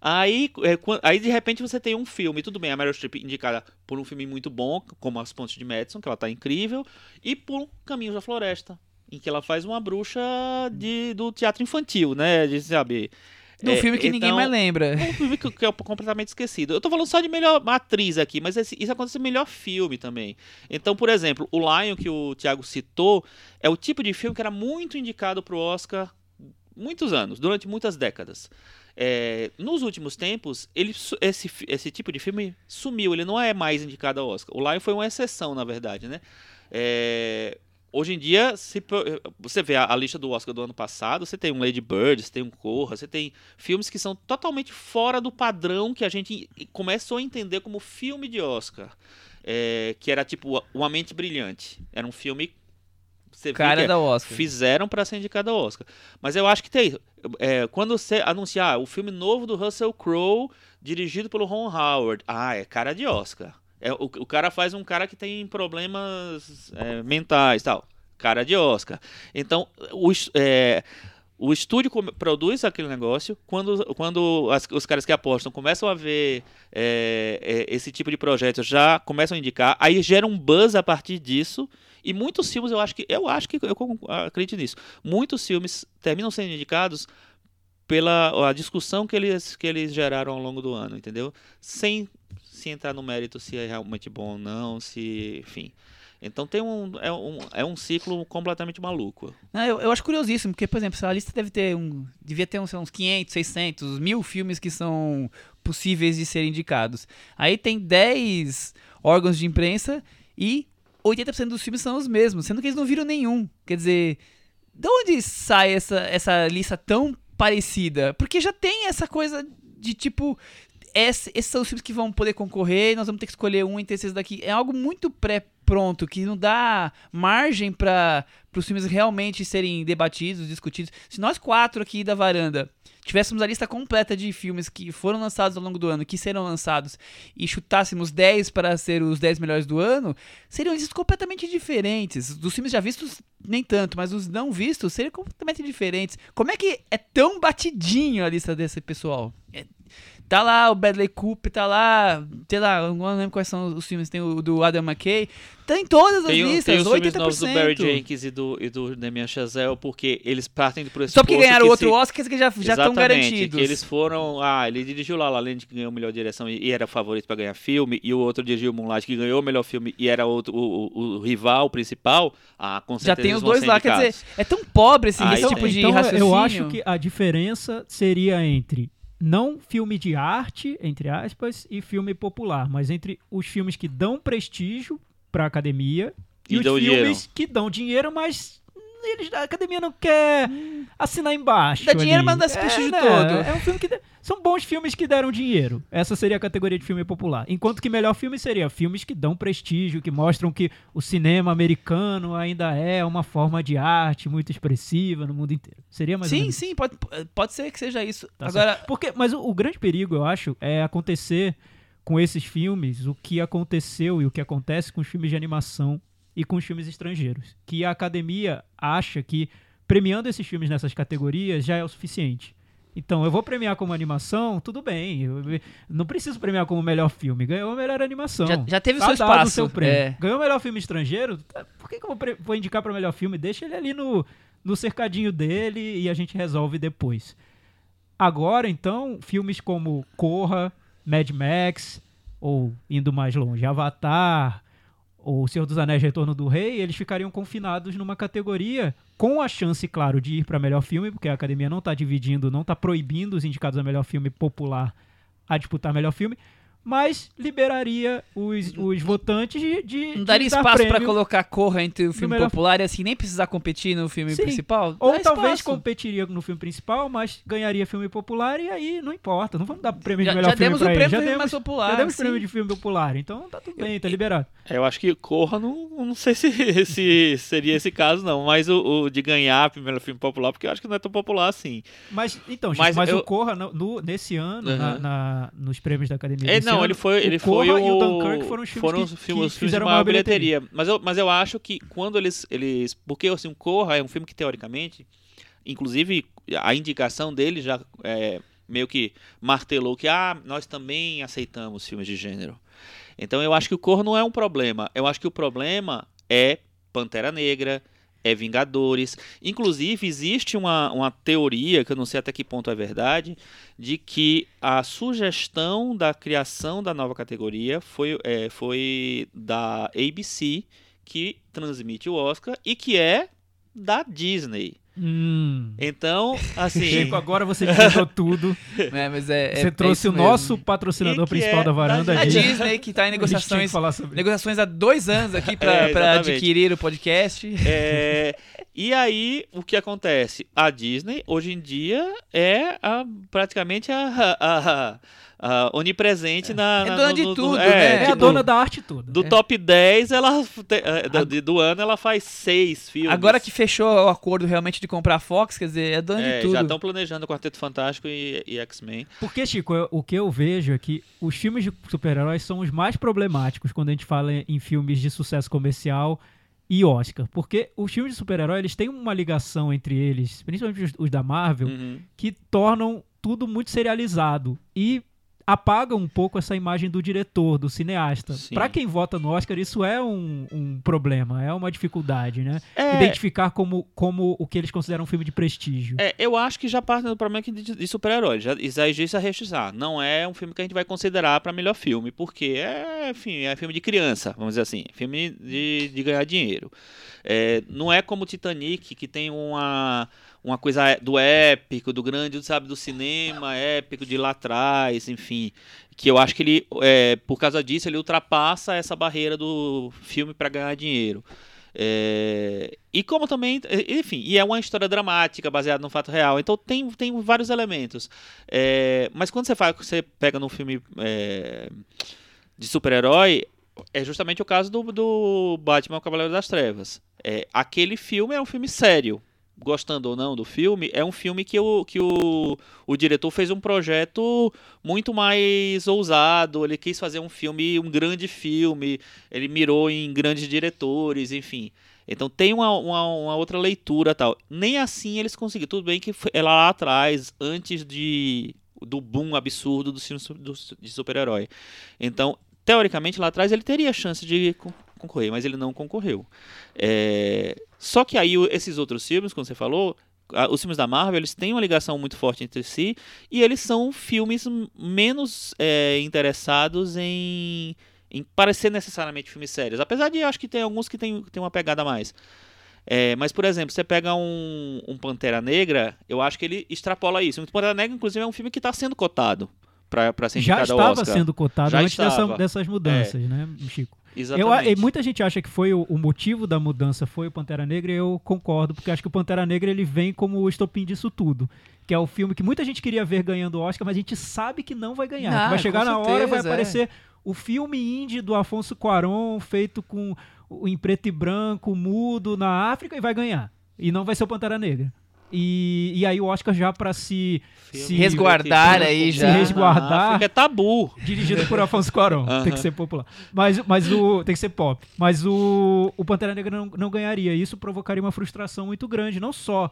Aí, é, aí de repente você tem um filme, tudo bem, a Meryl Streep indicada por um filme muito bom, como As Pontes de Madison, que ela tá incrível, e por Caminhos da Floresta, em que ela faz uma bruxa de, do teatro infantil, né, de sabe. Num É, filme que ninguém então- mais lembra. um filme que, que é completamente esquecido. Eu tô falando só de melhor atriz aqui, mas esse- isso acontece em melhor filme também. Então, por exemplo, o Lion que o Thiago citou é o tipo de filme que era muito indicado pro Oscar muitos anos, durante muitas décadas. É, nos últimos tempos, ele, esse, esse tipo de filme sumiu, ele não é mais indicado ao Oscar. O Lion foi uma exceção, na verdade, né? É, hoje em dia, se pro- você vê a, a lista do Oscar do ano passado, você tem um Lady Bird, você tem um Corra, você tem filmes que são totalmente fora do padrão que a gente começou a entender como filme de Oscar. É, que era tipo Uma Mente Brilhante. Era um filme. Você Cara que da Oscar. fizeram para ser indicado ao Oscar. Mas eu acho que tem. é, quando você anunciar ah, o filme novo do Russell Crowe, dirigido pelo Ron Howard, ah, é cara de Oscar. É, o, o cara faz um cara que tem problemas é, mentais tal. cara de Oscar. Então, é, o estúdio produz aquele negócio, quando, quando as- os caras que apostam começam a ver é, é, esse tipo de projeto, já começam a indicar, aí gera um buzz a partir disso, e muitos filmes, eu acho que, eu acho que, eu acredito nisso, muitos filmes terminam sendo indicados pela a discussão que eles, que eles geraram ao longo do ano, entendeu? Sem se entrar no mérito se é realmente bom ou não, se, enfim... Então tem um é, um. é um ciclo completamente maluco. Não, eu, eu acho curiosíssimo, porque, por exemplo, a lista deve ter um. Devia ter uns, uns 500, 600, mil filmes que são possíveis de serem indicados. Aí tem 10 órgãos de imprensa e 80% dos filmes são os mesmos, sendo que eles não viram nenhum. Quer dizer, de onde sai essa, essa lista tão parecida? Porque já tem essa coisa de tipo. Esse- esses são os filmes que vão poder concorrer, nós vamos ter que escolher um entre esses daqui. É algo muito pré-pronto, que não dá margem para os filmes realmente serem debatidos, discutidos. Se nós quatro aqui da varanda tivéssemos a lista completa de filmes que foram lançados ao longo do ano, que serão lançados, e chutássemos 10 para ser os 10 melhores do ano, seriam listas completamente diferentes. Dos filmes já vistos, nem tanto, mas os não vistos seriam completamente diferentes. Como é que é tão batidinho a lista desse pessoal? É- Tá lá o Bradley Cooper, tá lá, sei lá, eu não lembro quais são os filmes, tem o do Adam McKay, tá em todas as Tem, listas, tem os 80%. filmes novos do Barry Jenkins e do, e do Demian Chazelle, porque eles partem do pressuposto Só porque ganharam que outro se- Oscar, que já já estão garantidos. que eles foram. Ah, ele dirigiu lá La Land, que ganhou melhor direção e, e era favorito para ganhar filme, e o outro dirigiu Moonlight, que ganhou o melhor filme e era outro, o, o- o rival principal. Ah, com Já certeza tem eles os dois lá, quer dizer, é tão pobre esse, esse então- tipo de então raciocínio. eu acho que a diferença seria entre não filme de arte, entre aspas, e filme popular, mas entre os filmes que dão prestígio para a academia e, E os filmes dinheiro. que dão dinheiro, mas eles, a academia não quer assinar embaixo. Dá dinheiro, ali. mas não dá esse prestígio né, todo. É um filme que são bons filmes que deram dinheiro. Essa seria a categoria de filme popular. Enquanto que melhor filme seria filmes que dão prestígio, que mostram que o cinema americano ainda é uma forma de arte muito expressiva no mundo inteiro. Seria mais Sim, sim, pode, pode ser que seja isso. Tá Agora, certo. Porque, mas o, o grande perigo, eu acho, é acontecer com esses filmes o que aconteceu e o que acontece com os filmes de animação e com os filmes estrangeiros. Que a academia acha que premiando esses filmes nessas categorias já é o suficiente. Então, eu vou premiar como animação, tudo bem. Eu não preciso premiar como melhor filme. Ganhou a melhor animação. já, já teve o Tá seu espaço. seu prêmio. é. Ganhou o melhor filme estrangeiro? tá, Por que, que eu vou, vou indicar para melhor filme? Deixa ele ali no, no cercadinho dele e a gente resolve depois. Agora, então, filmes como Corra, Mad Max, ou indo mais longe, Avatar, O Senhor dos Anéis Retorno do Rei, eles ficariam confinados numa categoria com a chance, claro, de ir para melhor filme, porque a academia não está dividindo, não está proibindo os indicados a melhor filme popular a disputar melhor filme, mas liberaria os, os votantes de, de Não daria de dar espaço pra prêmio. colocar Corra entre o filme melhor- popular e assim nem precisar competir no filme Sim. principal? Ou Dá talvez espaço. competiria no filme principal, mas ganharia filme popular e aí não importa. Não vamos dar prêmio Já, de melhor já filme demos o pra ele. prêmio Já do filme demos, mais popular. já demos sim. prêmio de filme popular. Então tá tudo bem, tá liberado. Eu acho que Corra, não, não sei se, (laughs) se seria esse caso, não. Mas o, o de ganhar primeiro filme popular, porque eu acho que não é tão popular assim. Mas, então, Mas mas, eu- o Corra, no, no- nesse ano, Uhum. na, na- nos prêmios da Academia É, desse não, ele foi, ele o foi o. e o Dunkirk foram os filmes foram que, os filmes, que filmes de fizeram maior maior bilheteria. Mas eu, mas eu acho que quando eles, eles. Porque assim, o Corra é um filme que, teoricamente, inclusive, a indicação dele já é, meio que martelou que ah, nós também aceitamos filmes de gênero. Então eu acho que o Corra não é um problema. Eu acho que o problema é Pantera Negra, é Vingadores. Inclusive, existe uma, uma teoria, que eu não sei até que ponto é verdade, de que a sugestão da criação da nova categoria foi, é, foi da ABC, que transmite o Oscar e que é da Disney. Hum. Então, assim. Chico, agora você descontou (laughs) tudo. É, mas é, é- Você é trouxe isso o mesmo. nosso patrocinador E principal é da varanda. da A Disney. Disney que tá em (laughs) negociações, falar sobre isso. negociações há dois anos aqui pra, (laughs) É, adquirir o podcast. É, e aí, o que acontece? A Disney, hoje em dia, é a- praticamente a, a- a onipresente na, É na- dona no- de no- tudo, é, né? É a tipo, dona da arte toda. Do top 10, ela é, do, do ano, ela faz seis filmes. Agora que fechou o acordo realmente de comprar a Fox, quer dizer, é dona É, de tudo. já estão planejando o Quarteto Fantástico e, e X-Men. Porque, Chico, eu- o que eu vejo é que os filmes de super-heróis são os mais problemáticos quando a gente fala em filmes de sucesso comercial e Oscar. Porque os filmes de super-herói, eles têm uma ligação entre eles, principalmente os, os da Marvel, Uhum. que tornam tudo muito serializado. E apaga um pouco essa imagem do diretor, do cineasta. Pra quem vota no Oscar, isso é um, um problema, é uma dificuldade, né? É, Identificar como, como o que eles consideram um filme de prestígio. É, eu acho que já parte do problema aqui de, de super-herói. Já isso a registrar. Não é um filme que a gente vai considerar para melhor filme, porque é, enfim, é filme de criança, vamos dizer assim, filme de, de ganhar dinheiro. É, não é como Titanic, que tem uma, uma coisa é- do épico, do grande, sabe, do cinema épico de lá atrás, enfim. Que eu acho que ele, é, por causa disso, ele ultrapassa essa barreira do filme para ganhar dinheiro. É, e como também, enfim, e é uma história dramática baseada num fato real, então tem, tem vários elementos. É, mas quando você faz, você pega num filme é, de super-herói, é justamente o caso do, do Batman o Cavaleiro das Trevas. É, aquele filme é um filme sério. Gostando ou não do filme, é um filme que, o, que o, o diretor fez um projeto muito mais ousado. Ele quis fazer um filme, um grande filme. Ele mirou em grandes diretores, enfim. Então tem uma, uma, uma outra leitura tal. Nem assim eles conseguiram. Tudo bem que foi é lá atrás, antes de do boom absurdo do filme do- de super-herói. Então, teoricamente, lá atrás ele teria chance de con- concorrer, mas ele não concorreu. É, Só que aí esses outros filmes, como você falou, os filmes da Marvel, eles têm uma ligação muito forte entre si e eles são filmes menos é, interessados em, em parecer necessariamente filmes sérios. Apesar de eu acho que tem alguns que tem, tem uma pegada a mais. É, mas, por exemplo, você pega um, um Pantera Negra, eu acho que ele extrapola isso. O Pantera Negra, inclusive, é um filme que está sendo cotado para ser Já indicado ao estava sendo cotado Já antes dessa- dessas mudanças, né, Chico? Eu, Exatamente. e muita gente acha que foi o, o motivo da mudança foi o Pantera Negra e eu concordo, porque acho que o Pantera Negra ele vem como o estopim disso tudo. Que é o filme que muita gente queria ver ganhando o Oscar, mas a gente sabe que não vai ganhar. Ah, que vai chegar na hora vai certeza, é. aparecer o filme indie do Afonso Cuarón, feito com em preto e branco, mudo, na África, e vai ganhar. E não vai ser o Pantera Negra. E, e aí o Oscar já pra se, se Resguardar aí se já. resguardar. Na África é tabu. Dirigido por Afonso Cuarón. Aham. Tem que ser popular. Mas, mas o. Tem que ser pop. Mas o, o Pantera Negra não, não ganharia. Isso provocaria uma frustração muito grande, não só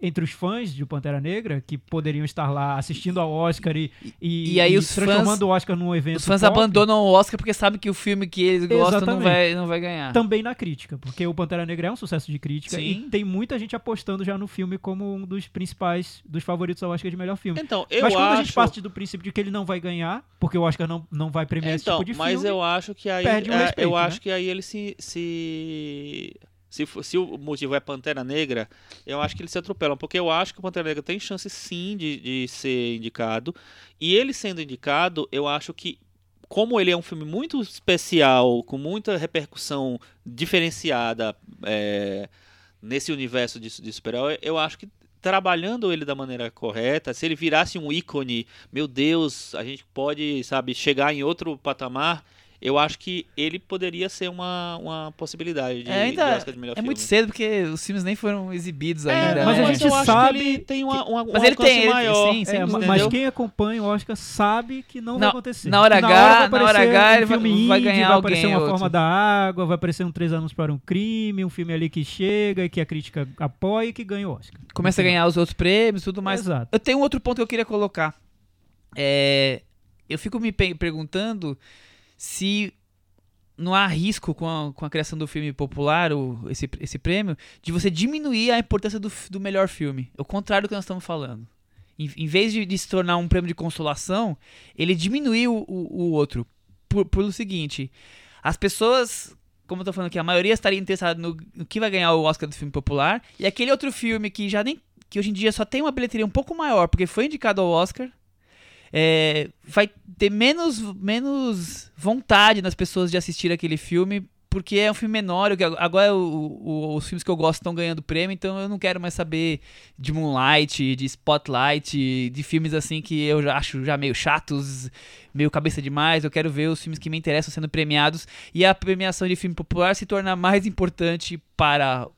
entre os fãs de Pantera Negra, que poderiam estar lá assistindo ao Oscar e, e, E aí e os transformando fãs- o Oscar num evento. Os fãs pop, abandonam o Oscar porque sabem que o filme que eles gostam não vai, não vai ganhar. Também na crítica, porque o Pantera Negra é um sucesso de crítica Sim. e tem muita gente apostando já no filme como um dos principais, dos favoritos ao Oscar de melhor filme. Então, eu mas quando acho... a gente parte do princípio de que ele não vai ganhar, porque o Oscar não, não vai premiar esse Então, tipo de mas filme, eu acho que aí perde o é, respeito, eu né? acho que aí ele se se se, se o motivo é Pantera Negra, eu acho que eles se atropelam, porque eu acho que o Pantera Negra tem chance sim de, de ser indicado. E ele sendo indicado, eu acho que como ele é um filme muito especial, com muita repercussão diferenciada é, nesse universo de, de super-herói, eu acho que trabalhando ele da maneira correta, se ele virasse um ícone, meu Deus, a gente pode, sabe, chegar em outro patamar, eu acho que ele poderia ser uma, uma possibilidade de, É, ainda de Oscar de melhor é filme. muito cedo porque os filmes nem foram exibidos É, ainda. mas né? a gente acho sabe que ele tem uma, uma, Mas um ele tem, ele- maior. sim, sim, É, entendeu? mas quem acompanha o Oscar sabe que não vai Na- acontecer. na hora H- vai na hora aparecer H um ele vai- filme vai indie, ganhar vai aparecer alguém uma outro. forma da água, vai aparecer um Três Anos para um Crime, um filme ali que chega e que a crítica apoia e que ganha o Oscar. Começa a ganhar os outros prêmios e tudo mais. Exato. Eu tenho um outro ponto que eu queria colocar. É, eu fico me pe- perguntando se não há risco com a, com a criação do filme popular, o, esse, esse prêmio, de você diminuir a importância do, do melhor filme. O contrário do que nós estamos falando. Em, em vez de, de se tornar um prêmio de consolação, ele diminuiu o, o, o outro. Por, pelo seguinte, as pessoas, como eu tô falando aqui, a maioria estaria interessada no, no que vai ganhar o Oscar do filme popular, e aquele outro filme que já nem. que hoje em dia só tem uma bilheteria um pouco maior, porque foi indicado ao Oscar. É, vai ter menos, menos vontade nas pessoas de assistir aquele filme, porque é um filme menor. Agora o- o- os filmes que eu gosto estão ganhando prêmio, então eu não quero mais saber de Moonlight, de Spotlight, de filmes assim que eu já acho já meio chatos, meio cabeça demais. Eu quero ver os filmes que me interessam sendo premiados e a premiação de filme popular se torna mais importante para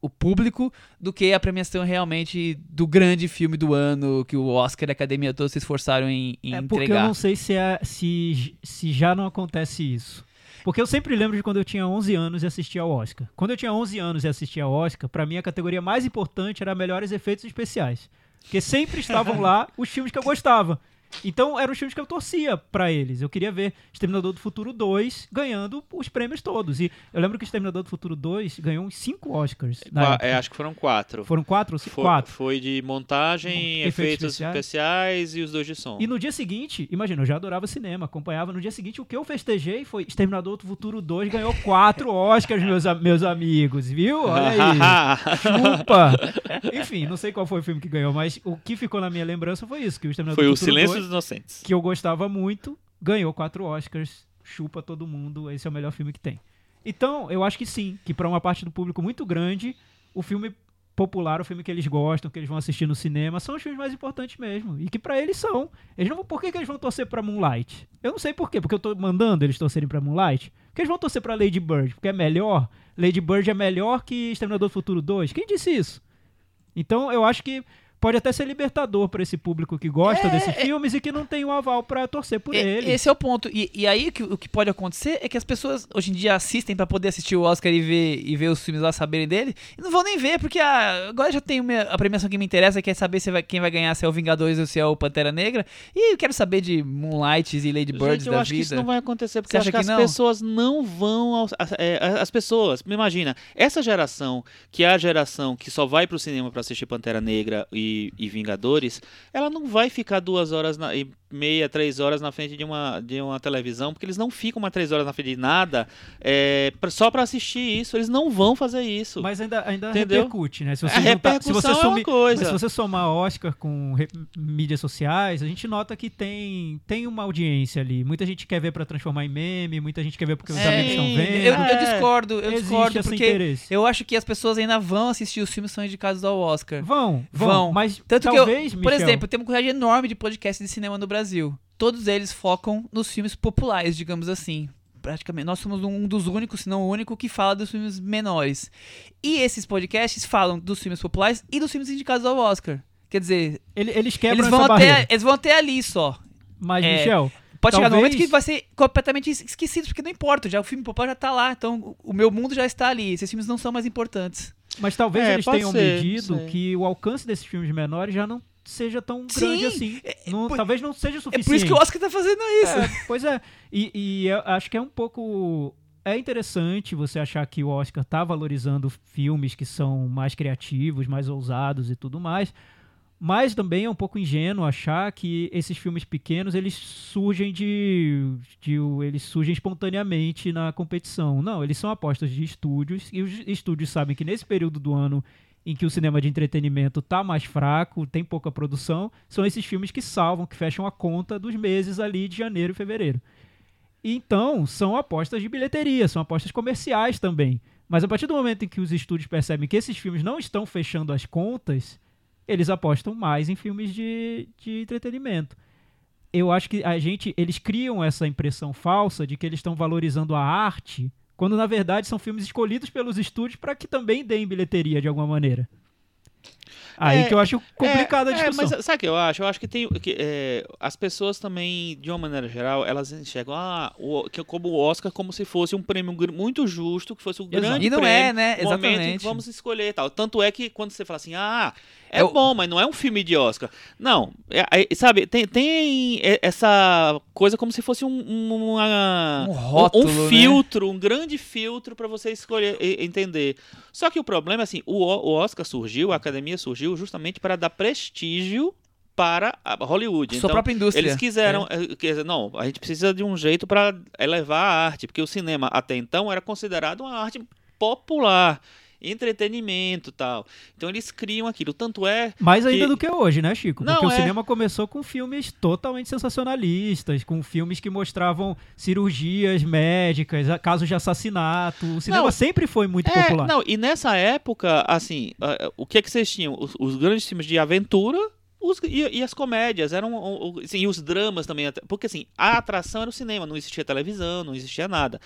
o público do que a premiação realmente do grande filme do ano que o Oscar e a Academia todos se esforçaram em, em É porque eu entregar. não sei se, é, se, se já não acontece isso. Porque eu sempre lembro de quando eu tinha 11 anos e assistia ao Oscar. Quando eu tinha 11 anos e assistia ao Oscar, pra mim a categoria mais importante era melhores efeitos especiais. Porque sempre estavam (laughs) lá os filmes que eu gostava. Então eram os filmes que eu torcia pra eles. Eu queria ver Exterminador do Futuro 2 ganhando os prêmios todos. E eu lembro que Exterminador do Futuro 2 ganhou uns 5 Oscars. Qua- é, acho que foram quatro. Foram quatro ou cinco? Foi, Quatro. foi de montagem, Efeitos efeitos, especiais. especiais. e os dois de som. E no dia seguinte, imagina, eu já adorava cinema, acompanhava. No dia seguinte, o que eu festejei foi Exterminador do Futuro 2 ganhou quatro Oscars, meus, meus amigos, viu? Olha aí. (laughs) Chupa! Enfim, não sei qual foi o filme que ganhou, mas o que ficou na minha lembrança foi isso: que o Exterminador foi do o Futuro Silêncio 2, dos Inocentes. que eu gostava muito, ganhou quatro Oscars, chupa todo mundo, esse é o melhor filme que tem. Então, eu acho que sim, que pra uma parte do público muito grande, o filme popular, o filme que eles gostam, que eles vão assistir no cinema, são os filmes mais importantes mesmo. E que pra eles são. Eles não por que, que eles vão torcer pra Moonlight? Eu não sei por quê, porque eu tô mandando eles torcerem pra Moonlight. Porque eles vão torcer pra Lady Bird, porque é melhor. Lady Bird é melhor que Exterminador do Futuro 2. Quem disse isso? Então, eu acho que pode até ser libertador pra esse público que gosta É, desses é- filmes e que não tem o aval pra torcer por E- ele. Esse é o ponto. E, e aí o que, o que pode acontecer é que as pessoas hoje em dia assistem pra poder assistir o Oscar e ver, e ver os filmes lá saberem dele. E não vão nem ver, porque ah, agora já tem uma- a premiação que me interessa, que é saber se vai- quem vai ganhar, se é o Vingadores ou se é o Pantera Negra. E eu quero saber de Moonlights e Lady Birds Gente, eu da acho que isso não vai acontecer, porque Você eu acho que, que as não? pessoas não vão. Aos, as, é, as pessoas, me imagina, essa geração, que é a geração que só vai pro cinema pra assistir Pantera Negra e, e Vingadores, ela não vai ficar duas horas na- e meia, três horas na frente de uma, de uma televisão, porque eles não ficam mais três horas na frente de nada é, pra- só pra assistir isso. Eles não vão fazer isso. Mas ainda, ainda Entendeu? repercute, né? Se A você juntar- se você é uma sumi- coisa. mas se você somar Oscar com re- mídias sociais, a gente nota que tem, tem uma audiência ali. Muita gente quer ver pra transformar em meme, muita gente quer ver porque os É, amigos estão vendo. Eu, eu É, discordo, eu Existe discordo, porque interesse. eu acho que as pessoas ainda vão assistir os filmes que são indicados ao Oscar. Vão, vão, Vão. mas Tanto talvez, que eu, por Michel, exemplo, tem uma quantidade enorme de podcasts de cinema no Brasil. Todos eles focam nos filmes populares, digamos assim. Praticamente, nós somos um dos únicos, se não o único, que fala dos filmes menores. E esses podcasts falam dos filmes populares e dos filmes indicados ao Oscar. Quer dizer, ele- eles quebram eles vão, essa até, barreira. eles vão até ali só. Mas, é, Michel, Pode chegar no Talvez- momento que vai ser completamente es- esquecido, porque não importa, já o filme popular já tá lá, então o meu mundo já está ali, esses filmes não são mais importantes. mas talvez É, eles tenham ser, medido sei. que o alcance desses filmes menores já não seja tão grande Sim, assim. é- Não- por- talvez não seja o É suficiente. por isso que o Oscar tá fazendo isso. É, pois é. E, e eu acho que é um pouco. É interessante você achar que o Oscar tá valorizando filmes que são mais criativos, mais ousados e tudo mais. Mas também é um pouco ingênuo achar que esses filmes pequenos eles surgem de, de eles surgem espontaneamente na competição. Não, eles são apostas de estúdios e os estúdios sabem que nesse período do ano em que o cinema de entretenimento tá mais fraco, tem pouca produção, são esses filmes que salvam, que fecham a conta dos meses ali de janeiro e fevereiro. Então, são apostas de bilheteria, são apostas comerciais também. Mas a partir do momento em que os estúdios percebem que esses filmes não estão fechando as contas, eles apostam mais em filmes de, de entretenimento. Eu acho que a gente, eles criam essa impressão falsa de que eles estão valorizando a arte, quando na verdade são filmes escolhidos pelos estúdios para que também deem bilheteria de alguma maneira. Aí É, que eu acho complicada a É, discussão. mas sabe o que eu acho? Eu acho que tem que, é, as pessoas também, de uma maneira geral, elas enxergam ah, o, que, como o Oscar como se fosse um prêmio muito justo, que fosse um Exato. grande E não prêmio, é, né? Exatamente. vamos escolher e tal. Tanto é que quando você fala assim, ah, é, É o- bom, mas não é um filme de Oscar. Não, é- é- sabe, tem, tem é- essa coisa como se fosse um, um, uma- Um rótulo, um né? filtro, um grande filtro para você escolher e- entender. Só que o problema é assim, o, O- o Oscar surgiu, a academia surgiu justamente para dar prestígio para a Hollywood. Sua Então, própria indústria. eles quiseram, eh, quer dizer, não, a gente precisa de um jeito para elevar a arte, porque o cinema até então era considerado uma arte popular, entretenimento, tal. Então eles criam aquilo, tanto é Mais ainda que- do que hoje, né, Chico? Não, Porque o é. cinema começou com filmes totalmente sensacionalistas, com filmes que mostravam cirurgias médicas, casos de assassinato. O cinema Não, sempre foi muito É, popular. não, e nessa época, assim, o que é que vocês tinham? Os, os grandes filmes de aventura Os, e, e as comédias eram. e os dramas também. Porque assim, a atração era o cinema, não existia televisão, não existia nada.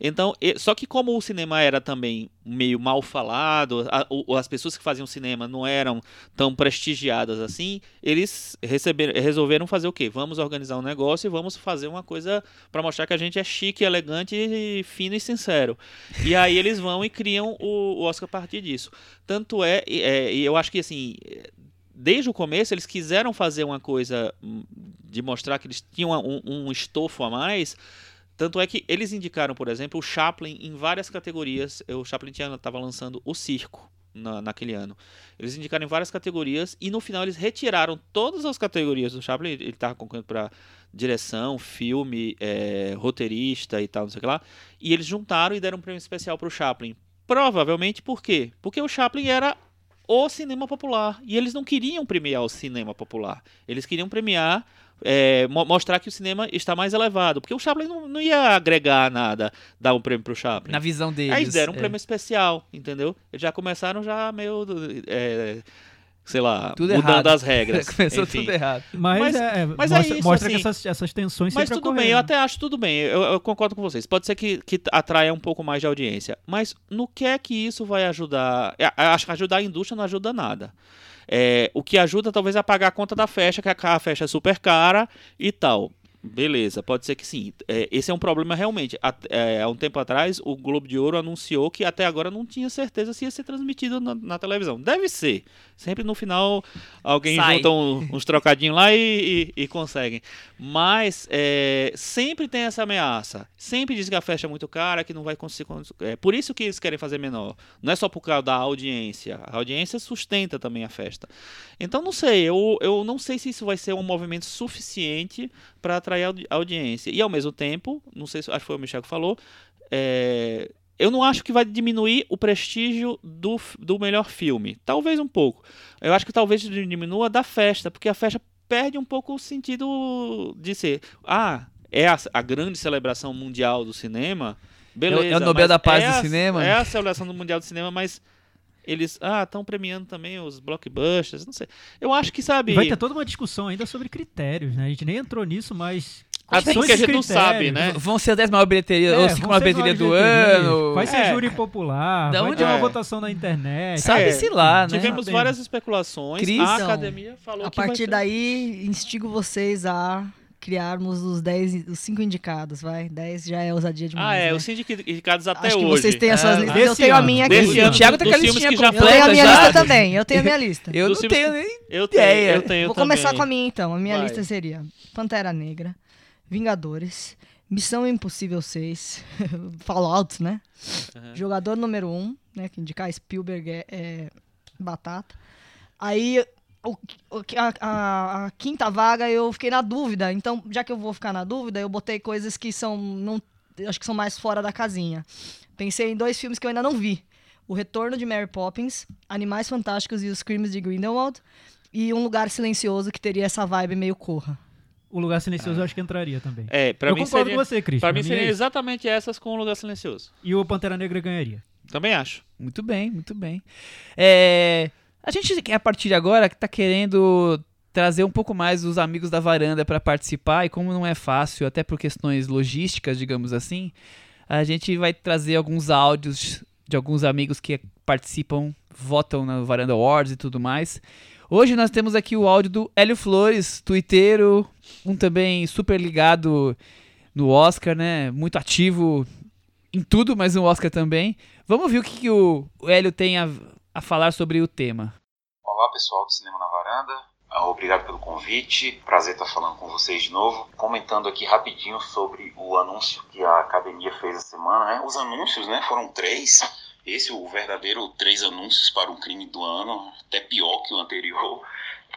Então, só que como o cinema era também meio mal falado, a- as pessoas que faziam cinema não eram tão prestigiadas assim, eles receberam, resolveram fazer o quê? Vamos organizar um negócio e vamos fazer uma coisa para mostrar que a gente é chique, elegante, e fino e sincero. E aí eles vão e criam o, o Oscar a partir disso. Tanto é, é, eu acho que assim, desde o começo eles quiseram fazer uma coisa hum, de mostrar que eles tinham um, um estofo a mais. Tanto é que eles indicaram, por exemplo, o Chaplin em várias categorias. O Chaplin estava lançando o circo na, naquele ano. Eles indicaram em várias categorias e no final eles retiraram todas as categorias do Chaplin. Ele estava concorrendo para direção, filme, eh, roteirista e tal, não sei o que lá. E eles juntaram e deram um prêmio especial para o Chaplin. Provavelmente por quê? Porque o Chaplin era o cinema popular. E eles não queriam premiar o cinema popular. Eles queriam premiar, é, mo- mostrar que o cinema está mais elevado. Porque o Chaplin não, não ia agregar nada, dar um prêmio pro Chaplin. Na visão deles. Aí deram um é. prêmio especial, entendeu? Eles já começaram já meio, é, sei lá, Tudo mudando errado. as regras. (laughs) Começou Enfim. tudo errado. Mas, Mas- é, mas é mostra, isso, mostra assim. que essas, essas tensões Mas tudo bem, eu até acho tudo bem. Eu, eu concordo com vocês. Pode ser que, que atraia um pouco mais de audiência. Mas no que é que isso vai ajudar? Eu acho que ajudar a indústria não ajuda nada. É, o que ajuda talvez é pagar a conta da festa, que a festa é super cara e tal. Beleza, pode ser que sim. É, esse é um problema realmente. Há, é, há um tempo atrás, o Globo de Ouro anunciou que até agora não tinha certeza se ia ser transmitido na, na televisão. Deve ser. Sempre no final alguém Sai. junta um- uns trocadinhos lá e, e- e conseguem. Mas é, sempre tem essa ameaça. Sempre diz que a festa é muito cara, que não vai conseguir. cons- É por isso que eles querem fazer menor. Não é só por causa da audiência. A audiência sustenta também a festa. Então não sei, eu, eu não sei se isso vai ser um movimento suficiente para atrair audi- audiência. E ao mesmo tempo, não sei se acho que foi o Michel que falou, é, eu não acho que vai diminuir o prestígio do, do melhor filme. Talvez um pouco. Eu acho que talvez diminua da festa, porque a festa perde um pouco o sentido de ser. Ah, é a, a grande celebração mundial do cinema. Beleza, é o Nobel mas da Paz é do a- cinema? É a celebração do Mundial do Cinema, mas eles ah estão premiando também os blockbusters, não sei. Eu acho que sabe. Vai ter toda uma discussão ainda sobre critérios, né? A gente nem entrou nisso, mas. Até porque a gente não critérios? sabe, né? Vão ser a 10 maior bilheteria, É, ou vão 5 ser maior bilheteria do ano. Vai ser É. júri popular, Da vai onde ter uma é? votação na internet. Sabe-se lá, né? Tivemos várias especulações. Cris, a academia falou A que vai partir ter- daí, instigo vocês a criarmos os 10, os 5 indicados, vai. 10 já é ousadia demais. Ah, é, né? os sindicados até Acho que hoje. vocês têm as suas É, listas. Eu tenho a ano. minha aqui. Desse O Thiago tá dos com a filmes listinha que já Eu tenho a completa minha já. lista também. Eu tenho a minha lista. Eu não tenho que- nem Eu tenho, ideia. eu tenho Vou também. começar com a minha então. A minha Vai. lista seria Pantera Negra, Vingadores, Missão Impossível 6, (laughs) Fallout, né? Aham. Jogador número 1, né? Que indicar Spielberg é, é batata. Aí o, a, a- a quinta vaga eu fiquei na dúvida. Então, já que eu vou ficar na dúvida, eu botei coisas que são. Não, eu acho que são mais fora da casinha. Pensei em dois filmes que eu ainda não vi. O Retorno de Mary Poppins, Animais Fantásticos e os Crimes de Grindelwald. E Um Lugar Silencioso, que teria essa vibe meio corra. O Lugar Silencioso eu acho que entraria também. É, pra eu mim concordo seria, com você, Cris. pra mim é seria isso. exatamente essas com o Lugar Silencioso. E o Pantera Negra ganharia. Também acho. Muito bem, muito bem. É, a gente, a partir de agora, tá querendo trazer um pouco mais os amigos da varanda para participar, e como não é fácil, até por questões logísticas, digamos assim, a gente vai trazer alguns áudios de alguns amigos que participam, votam na Varanda Awards e tudo mais. Hoje nós temos aqui o áudio do Hélio Flores, twitteiro, um também super ligado no Oscar, né? Muito ativo em tudo, mas no Oscar também. Vamos ver o que, que o Hélio tem a, a falar sobre o tema. Olá pessoal do Cinema na Varanda, Ah, obrigado pelo convite, prazer estar falando com vocês de novo. Comentando aqui rapidinho sobre o anúncio que a academia fez essa semana. Né? Os anúncios né, foram três, esse o verdadeiro três anúncios para um crime do ano, até pior que o anterior.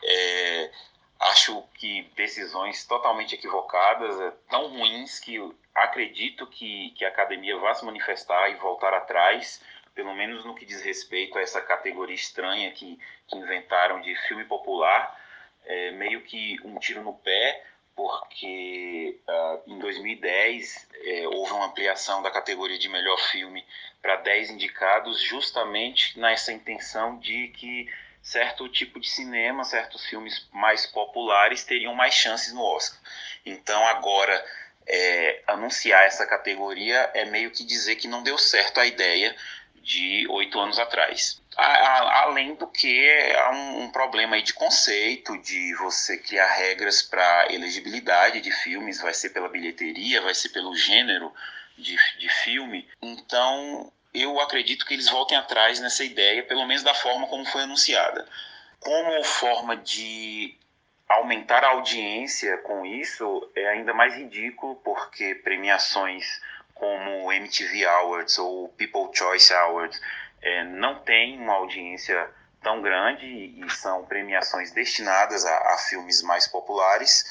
É, acho que decisões totalmente equivocadas, é, tão ruins que acredito que, que a academia vá se manifestar e voltar atrás, pelo menos no que diz respeito a essa categoria estranha que, que inventaram de filme popular, é meio que um tiro no pé, porque ah, em 2010 é, houve uma ampliação da categoria de melhor filme para 10 indicados, justamente nessa intenção de que certo tipo de cinema, certos filmes mais populares teriam mais chances no Oscar. Então agora é, anunciar essa categoria é meio que dizer que não deu certo a ideia de oito anos atrás. A, a, além do que há um, um, problema aí de conceito, de você criar regras para elegibilidade de filmes, vai ser pela bilheteria, vai ser pelo gênero de, de filme. Então eu acredito que eles voltem atrás nessa ideia, pelo menos da forma como foi anunciada. Como forma de aumentar a audiência com isso é ainda mais ridículo, porque premiações como MTV Awards ou People Choice Awards é, não têm uma audiência tão grande e são premiações destinadas a, a filmes mais populares.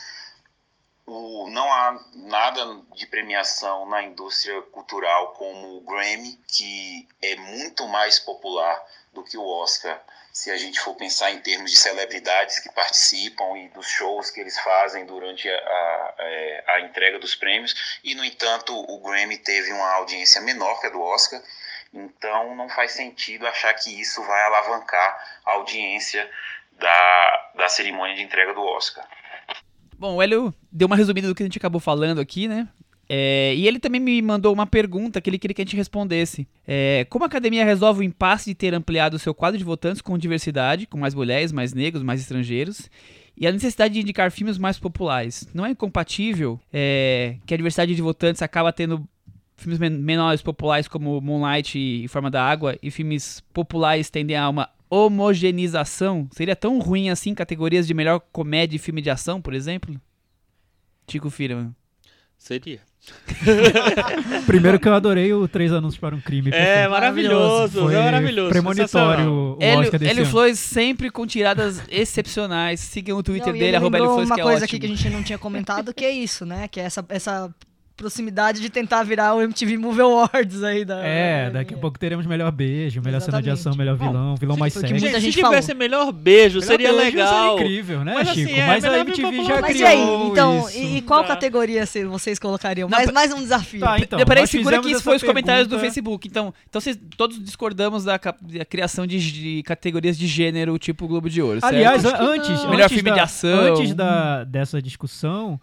O, não há nada de premiação na indústria cultural como o Grammy, que é muito mais popular do que o Oscar, se a gente for pensar em termos de celebridades que participam e dos shows que eles fazem durante a, a, é, a entrega dos prêmios. E, no entanto, o Grammy teve uma audiência menor que a do Oscar. Então, não faz sentido achar que isso vai alavancar a audiência da, da cerimônia de entrega do Oscar. Bom, o Hélio deu uma resumida do que a gente acabou falando aqui, né? É, e ele também me mandou uma pergunta que ele queria que a gente respondesse. É, como a academia resolve o impasse de ter ampliado o seu quadro de votantes com diversidade, com mais mulheres, mais negros, mais estrangeiros, e a necessidade de indicar filmes mais populares? Não é incompatível é, que a diversidade de votantes acaba tendo filmes menores populares como Moonlight e Forma da Água, e filmes populares tendem a uma homogeneização? Seria tão ruim assim categorias de melhor comédia e filme de ação, por exemplo? Tico Firman. Seria. (laughs) Primeiro que eu adorei o Três Anúncios para um Crime. É, maravilhoso, Foi maravilhoso. Premonitório o Hélio, Oscar desse Hélio ano. Flores sempre com tiradas excepcionais. Sigam o Twitter Não, e dele, ele arroba Hélio Flores, uma que é coisa ótimo. aqui que a gente não tinha comentado, que é isso, né? Que é essa, essa proximidade de tentar virar o MTV Movie Awards aí da... É, daqui a pouco teremos melhor beijo, melhor cena de ação, Exatamente. melhor Bom, vilão, vilão mais sexy. muita Gente, se gente tivesse melhor beijo, Melhor seria beijo legal. Seria incrível, né, Mas, assim, Chico? é Mas a MTV já. Mas criou e aí, então, isso. e, e qual Tá. categoria vocês colocariam? Não, mais, mais um desafio. Tá, então, Peraí, segura que isso foi os comentários do Facebook. Então, então vocês todos discordamos da, da criação de, de categorias de gênero, tipo Globo de Ouro, certo? Aliás, que antes. Melhor antes filme da, de ação. Antes da, dessa discussão,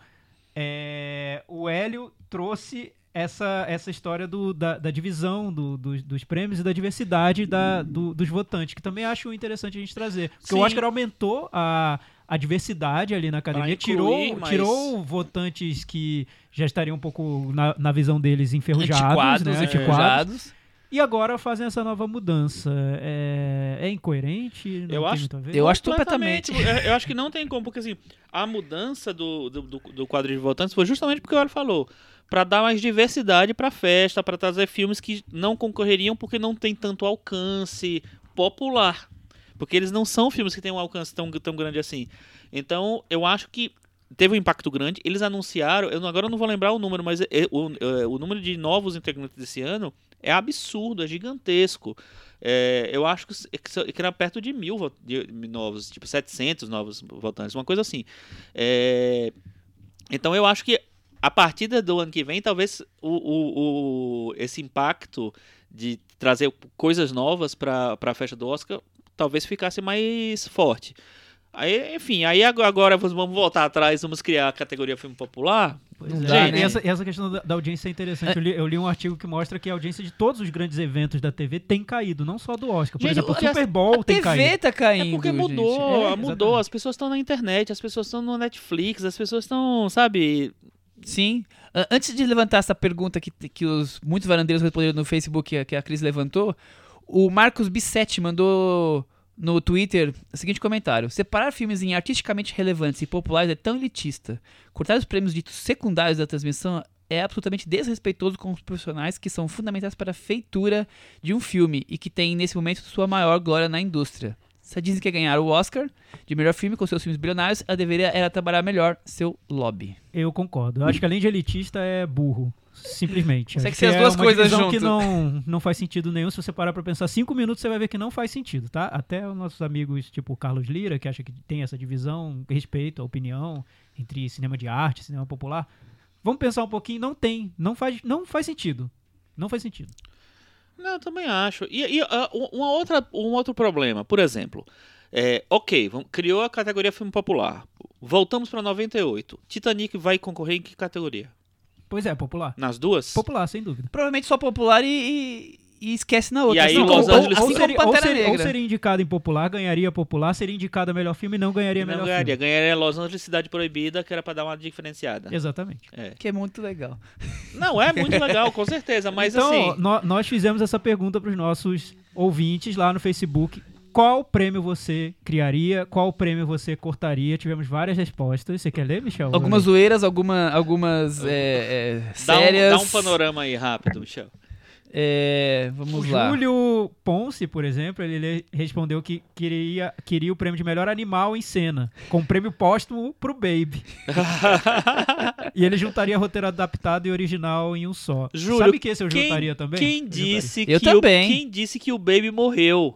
é, o Hélio trouxe essa, essa história do, da, da divisão do- dos- dos prêmios e da diversidade da, do- dos votantes, que também acho interessante a gente trazer. Porque o Sim. Oscar aumentou a, a diversidade ali na academia, incluir, tirou, mas- tirou votantes que já estariam um pouco, na, na visão deles, enferrujados, Antiquados, né? antiquados. antiquados. E agora fazem essa nova mudança. É, é incoerente? Não Eu acho- a? Eu acho Completamente. completamente. Eu, eu acho que não tem como, porque assim, a mudança do, do, do- quadro de votantes foi justamente porque o Hélio falou. Pra dar mais diversidade pra festa, pra trazer filmes que não concorreriam porque não tem tanto alcance popular. Porque eles não são filmes que têm um alcance tão, tão grande assim. Então, eu acho que teve um impacto grande. Eles anunciaram, eu agora eu não vou lembrar o número, mas é- o, é, o número de novos integrantes desse ano é absurdo, é gigantesco. É, eu acho que, que só- que era perto de mil de- novos, tipo 700 novos votantes, uma coisa assim. É, então eu acho que a partir do ano que vem, talvez o, o- o- esse impacto de trazer coisas novas para a festa do Oscar talvez ficasse mais forte. Aí, enfim, aí ag- agora vamos voltar atrás, vamos criar a categoria filme popular. Pois Não é. dá, E né? essa, essa questão da, da audiência é interessante. Eu li, eu li um artigo que mostra que a audiência de todos os grandes eventos da TV tem caído, não só do Oscar. Por Gente, exemplo, o Super Bowl A tem TV caído. tá caindo, É porque gente. mudou, É, mudou. As pessoas estão na internet, as pessoas estão no Netflix, as pessoas estão, sabe? Sim. A- Antes de levantar essa pergunta que, que os muitos varandeiros responderam no Facebook, que a- que a Cris levantou, o Marcos Bissetti mandou no Twitter o seguinte comentário: Separar filmes em artisticamente relevantes e populares é tão elitista. Cortar os prêmios ditos secundários da transmissão é absolutamente desrespeitoso com os profissionais que são fundamentais para a feitura de um filme e que têm, nesse momento, sua maior glória na indústria. Se a Disney quer ganhar o Oscar de melhor filme com seus filmes bilionários, ela deveria era trabalhar melhor seu lobby. Eu concordo. Eu acho que além de elitista é burro. Simplesmente. Acho ser que as é duas uma coisas divisão que não, não faz sentido nenhum. Se você parar pra pensar cinco minutos, você vai ver que não faz sentido, tá? Até os nossos amigos, tipo o Carlos Lira, que acha que tem essa divisão, respeito a opinião entre cinema de arte e cinema popular. Vamos pensar um pouquinho, não tem. Não faz, não faz sentido. Não faz sentido. Não, eu também acho. E, e, um- uma outra, um outro problema, por exemplo, É, ok, vamos- criou a categoria filme popular. Voltamos pra 98. Titanic vai concorrer em que categoria? Pois é, popular. Nas duas? Popular, sem dúvida. Provavelmente só popular e, e- e esquece na outra. aí, assim Los Angeles- ou, seria, ou, Pantera seria, ou seria indicado em popular, ganharia popular, seria indicado a melhor filme e não ganharia Não melhor ganharia. filme. Ganharia Los Angeles Cidade Proibida, que era pra dar uma diferenciada. Exatamente. É. Que é muito legal. Não, é muito legal, com certeza. Mas então, assim. nó- nós fizemos essa pergunta para os nossos ouvintes lá no Facebook. Qual prêmio você criaria? Qual prêmio você cortaria? Tivemos várias respostas. Você quer ler, Michel? Algumas zoeiras, alguma, algumas é, é, Dá um, sérias. dá um panorama aí rápido, Michel. É, O vamos lá. Júlio Ponce, por exemplo, ele le- respondeu que queria, queria o prêmio de melhor animal em cena, com prêmio póstumo pro Baby. (laughs) e ele juntaria roteiro adaptado e original em um só. Júlio, Sabe que esse eu quem- juntaria também? Quem Eu disse Eu que também. O, quem disse que o Baby morreu?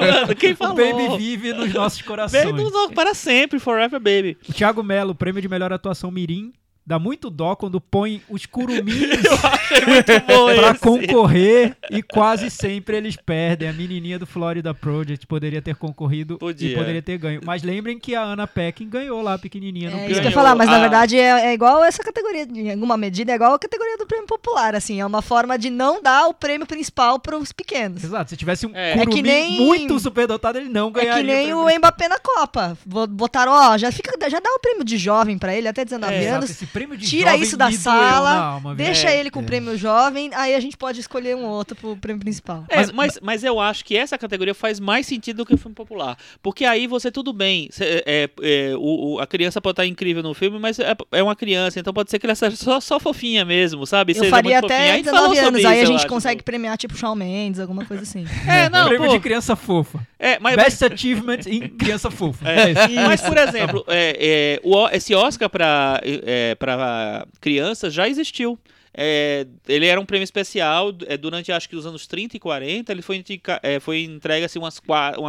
Mano, (laughs) quem falou? O Baby vive nos nossos corações. Baby não- para sempre, forever baby. O Thiago Melo, prêmio de melhor atuação Mirim. Dá muito dó quando põe os curumins (laughs) esse. concorrer e quase sempre eles perdem. A menininha do Florida Project poderia ter concorrido Podia. e poderia ter ganho. Mas lembrem que a Ana Peckin ganhou lá, pequenininha. no É isso que eu ia falar, mas na Ah. verdade é, é igual essa categoria, em alguma medida, é igual a categoria do prêmio popular, assim, é uma forma de não dar o prêmio principal pros pequenos. Exato, se tivesse um É. É curumim que nem- muito superdotado, ele não É ganharia. que nem prêmio o Mbappé na Copa. Bo- Botaram, ó, já, fica, já dá o prêmio de jovem pra ele, até 19 Exato, anos. esse prêmio de Tira jovem isso da sala, alma? Deixa É. ele com o prêmio jovem, aí a gente pode escolher um outro pro prêmio principal. É, mas, mas, eu acho que essa categoria faz mais sentido do que o filme popular. Porque aí você, tudo bem, cê- é, é, o, o- a criança pode estar incrível no filme, mas é, é uma criança, então pode ser que ela seja só, só fofinha mesmo, sabe? Eu Seja faria muito fofinha. até Aí falou 19 sobre anos, aí a isso, eu gente acho. consegue premiar tipo Shawn Mendes, alguma coisa assim. (laughs) É, não, prêmio pô, de criança fofa. é, mas, Best Achievement em criança fofa. É, É isso. mas, por exemplo, é, é, o esse Oscar para é, pra crianças já existiu. É, ele era um prêmio especial é, durante acho que os anos 30 e 40. Ele foi, indica- é, foi entregue assim, umas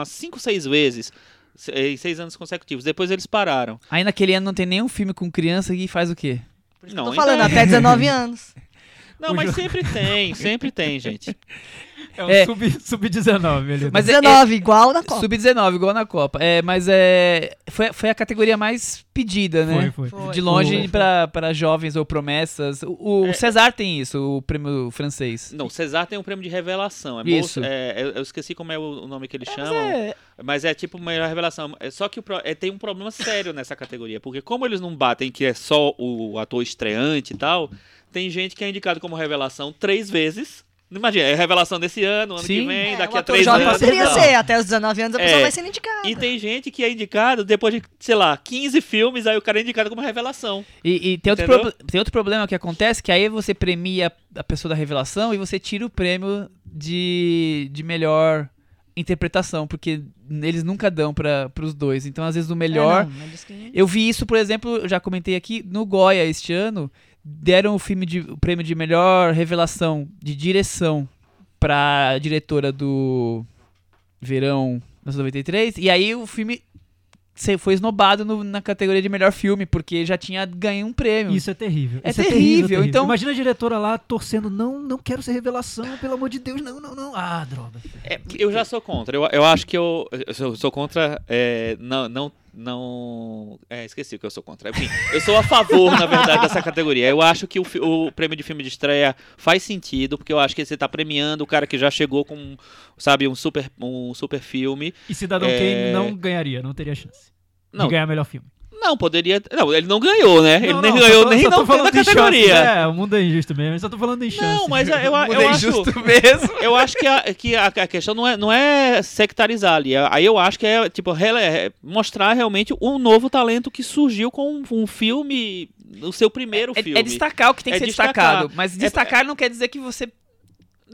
5, 6 vezes. se- Em seis anos consecutivos. Depois eles pararam. Aí naquele ano não tem nenhum filme com criança que faz o quê? Não, Tô falando, é. até 19 anos. Não, O mas sempre tem, sempre tem, gente. (laughs) É um É. sub- sub-19 ali. Mas é- 19, igual na Copa. Sub-19, igual na Copa. É, mas é. Foi, foi a categoria mais pedida, né? Foi, foi. De longe pra jovens ou promessas. O, o É. César tem isso, o prêmio francês. Não, César tem um prêmio de revelação. É Isso. moço- é, eu, eu esqueci como é o, o nome que eles chamam. É, Mas é tipo melhor revelação. É só que o é, tem um problema sério nessa categoria. Porque como eles não batem que é só o ator estreante e tal, tem gente que é indicado como revelação três vezes. Imagina, é revelação desse ano, ano Sim. que vem, É, daqui a três jovem anos. poderia não. ser, até os 19 anos a pessoa É. vai ser indicada. E tem gente que é indicado depois de, sei lá, 15 filmes, aí o cara é indicado como revelação. E, e tem, outro proble- tem outro problema que acontece, que aí você premia a pessoa da revelação e você tira o prêmio de, de melhor interpretação, porque eles nunca dão para os dois. Então, às vezes, o melhor. É, não, que- Eu vi isso, por exemplo, eu já comentei aqui, no Goya este ano, deram o filme de o prêmio de melhor revelação de direção pra diretora do Verão 1993, e aí o filme se- foi esnobado no- na categoria de melhor filme, porque já tinha ganho um prêmio. Isso é terrível. É Isso terrível, então- Imagina a diretora lá torcendo, não, não quero ser revelação, pelo amor de Deus, não, não, não. Ah, droga. É, eu já sou contra. Eu, eu acho que eu, eu sou, sou contra. é, não, não, não. É, esqueci o que eu sou contra. Enfim, eu sou a favor, na verdade, dessa categoria. Eu acho que o, o prêmio de filme de estreia faz sentido, porque eu acho que você tá premiando o cara que já chegou com, sabe, um super, um super filme. E Cidadão É. Kane não ganharia, não teria chance Não, de ganhar melhor filme. Não, poderia. Não, ele não ganhou, né? ele Não, nem não, ganhou tô- nem não falando na de chances, categoria. É, o mundo é injusto mesmo, eu só tô falando em chance. Não, mas eu, (laughs) eu, eu Mundo é acho. mesmo. (laughs) Eu acho que a, que a, a questão não é, não é sectarizar ali. Aí eu acho que é tipo rele- é mostrar realmente um novo talento que surgiu com um, um filme, o seu primeiro É, filme. é destacar o que tem que É ser destacar. destacado, mas destacar não quer dizer que você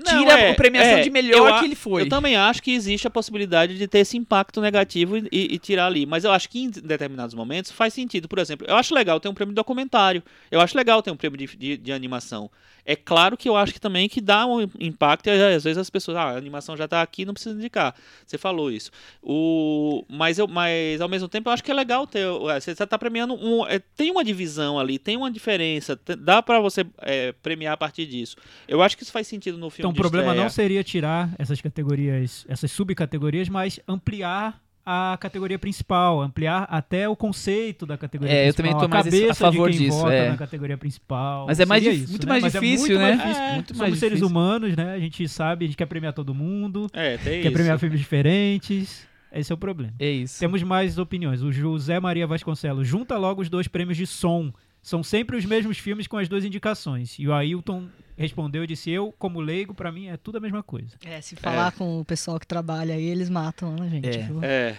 Não, tira é, a premiação é, de melhor eu que ele foi. Eu também acho que existe a possibilidade de ter esse impacto negativo e, e- e tirar ali. Mas eu acho que em determinados momentos faz sentido. Por exemplo, eu acho legal ter um prêmio de documentário. Eu acho legal ter um prêmio de, de- de animação. É claro que eu acho que também que dá um impacto e às vezes as pessoas, ah, a animação já tá aqui, não precisa indicar. Você falou isso. O, mas, eu, mas ao mesmo tempo eu acho que é legal ter. Você tá premiando um. é, tem uma divisão ali, tem uma diferença. te- Dá pra você é, premiar a partir disso. Eu acho que isso faz sentido no filme. Então o problema estreia. não seria tirar essas categorias, essas subcategorias, mas ampliar a categoria principal, ampliar até o conceito da categoria É, eu principal. também tô mais a cabeça a favor de quem disso, vota é. na categoria principal. Mas é mais dif- isso, muito né? mais Mas é difícil, muito né? mais difícil. É, muito mais Somos seres difícil. humanos, né? A gente sabe, a gente quer premiar todo mundo, É, tem quer isso. premiar filmes diferentes. Esse é o problema. É isso. Temos mais opiniões. O José Maria Vasconcelos junta logo os dois prêmios de som. São sempre os mesmos filmes com as duas indicações. E o Ailton respondeu e disse: Eu, como leigo, pra mim é tudo a mesma coisa. É, se falar com o pessoal que trabalha aí, eles matam a gente. É. viu? É.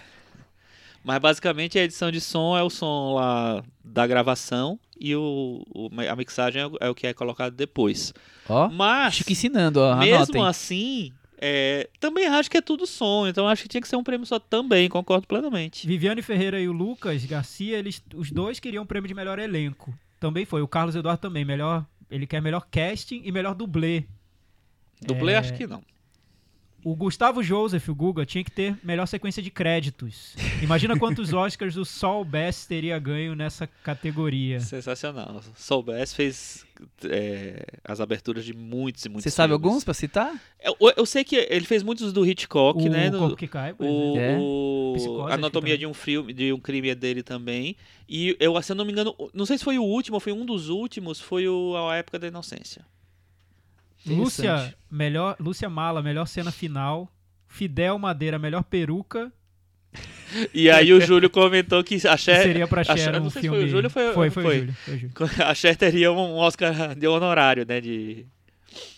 Mas basicamente a edição de som é o som lá da gravação e o, o- a mixagem é o- é o que é colocado depois. Ó, Mas, Chico ensinando, ó. mesmo anotem. assim, é, também acho que é tudo som, então acho que tinha que ser um prêmio só também, concordo plenamente. Viviane Ferreira e o Lucas Garcia, eles, os dois queriam o prêmio de melhor elenco. Também foi. O Carlos Eduardo também. Melhor, ele quer melhor casting e melhor dublê. Dublê É. acho que não. O Gustavo Joseph, o Guga, tinha que ter melhor sequência de créditos. Imagina quantos (laughs) Oscars o Saul Bass teria ganho nessa categoria. Sensacional. Soubesse fez é, as aberturas de muitos e muitos Você sabe filmes. alguns pra citar? Eu, eu sei que ele fez muitos do Hitchcock, o né? no- Corpo que Cai, por O, exemplo. É. o Psicose, Anatomia que de um filme, de um crime é dele também. E eu, se eu não me engano, não sei se foi o último, ou foi um dos últimos, foi o A Época da Inocência. Lúcia, melhor, Lúcia Mala, melhor cena final. Fidel Madeira, melhor peruca. E aí o Júlio comentou que a Cher, seria pra a Cher Cher- um não sei se filme... foi o Júlio foi- foi, foi, foi. o Júlio, foi o Júlio. (laughs) a Cher teria um Oscar de honorário, né? De...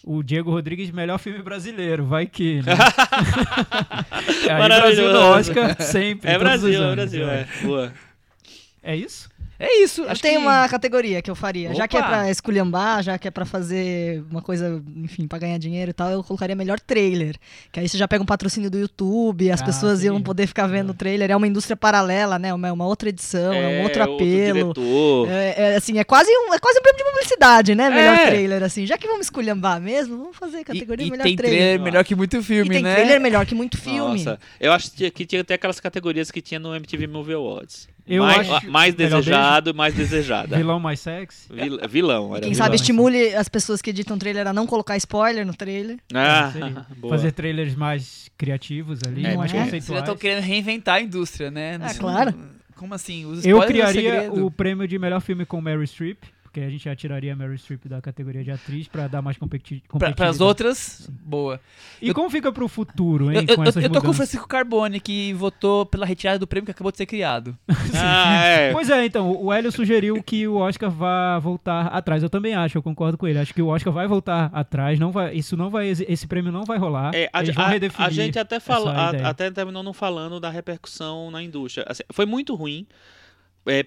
O Diego Rodrigues, melhor filme brasileiro, vai que, né? (laughs) Aí, Maravilhoso. Brasil no Oscar, sempre. É Brasil, é anos, Brasil, é. é. Boa. É isso? É isso. Eu acho tenho que- uma categoria que eu faria. Já que é Opa! pra esculhambar, já que é pra fazer uma coisa, enfim, pra ganhar dinheiro e tal, eu colocaria melhor trailer. Que aí você já pega um patrocínio do YouTube, as Ah, pessoas sim. iam poder ficar vendo o trailer. É uma indústria paralela, né? Uma, uma outra edição, é, um outro outro apelo. diretor. É, é, assim, é quase, um, é quase um prêmio de publicidade, né? Melhor É. trailer, assim. Já que vamos esculhambar mesmo, vamos fazer a E, categoria e melhor tem trailer. trailer melhor que muito E filme, tem né? trailer melhor que muito filme. Nossa, eu acho que tinha até aquelas categorias que tinha no MTV Movie Awards. Eu mais, acho- mais desejado e mais desejada. Vilão mais sexy? Vil- vilão, era quem vilão. sabe assim. estimule as pessoas que editam trailer a não colocar spoiler no trailer. Ah, É. (laughs) Fazer trailers mais criativos ali, É, mais é? Vocês já conceituais. estão querendo reinventar a indústria, né? É, claro. Como assim? Os Eu é criaria o prêmio de melhor filme com Meryl Streep, porque a gente já tiraria a Meryl Streep da categoria de atriz pra dar mais competi Pra, competitividade. pras outras, boa. E Eu- como fica pro futuro, hein, Eu, com essas eu tô com o? Francisco Carbone, que votou pela retirada do prêmio que acabou de ser criado. (laughs) Ah, é. Pois é, então, o Hélio sugeriu que o Oscar vá voltar atrás. Eu também acho, eu concordo com ele. Acho que o Oscar vai voltar atrás, não vai, isso não vai, esse prêmio não vai rolar. É, a, Eles vão a- redefinir a gente até fala, a- até terminou não falando da repercussão na indústria. Assim, foi muito ruim. É,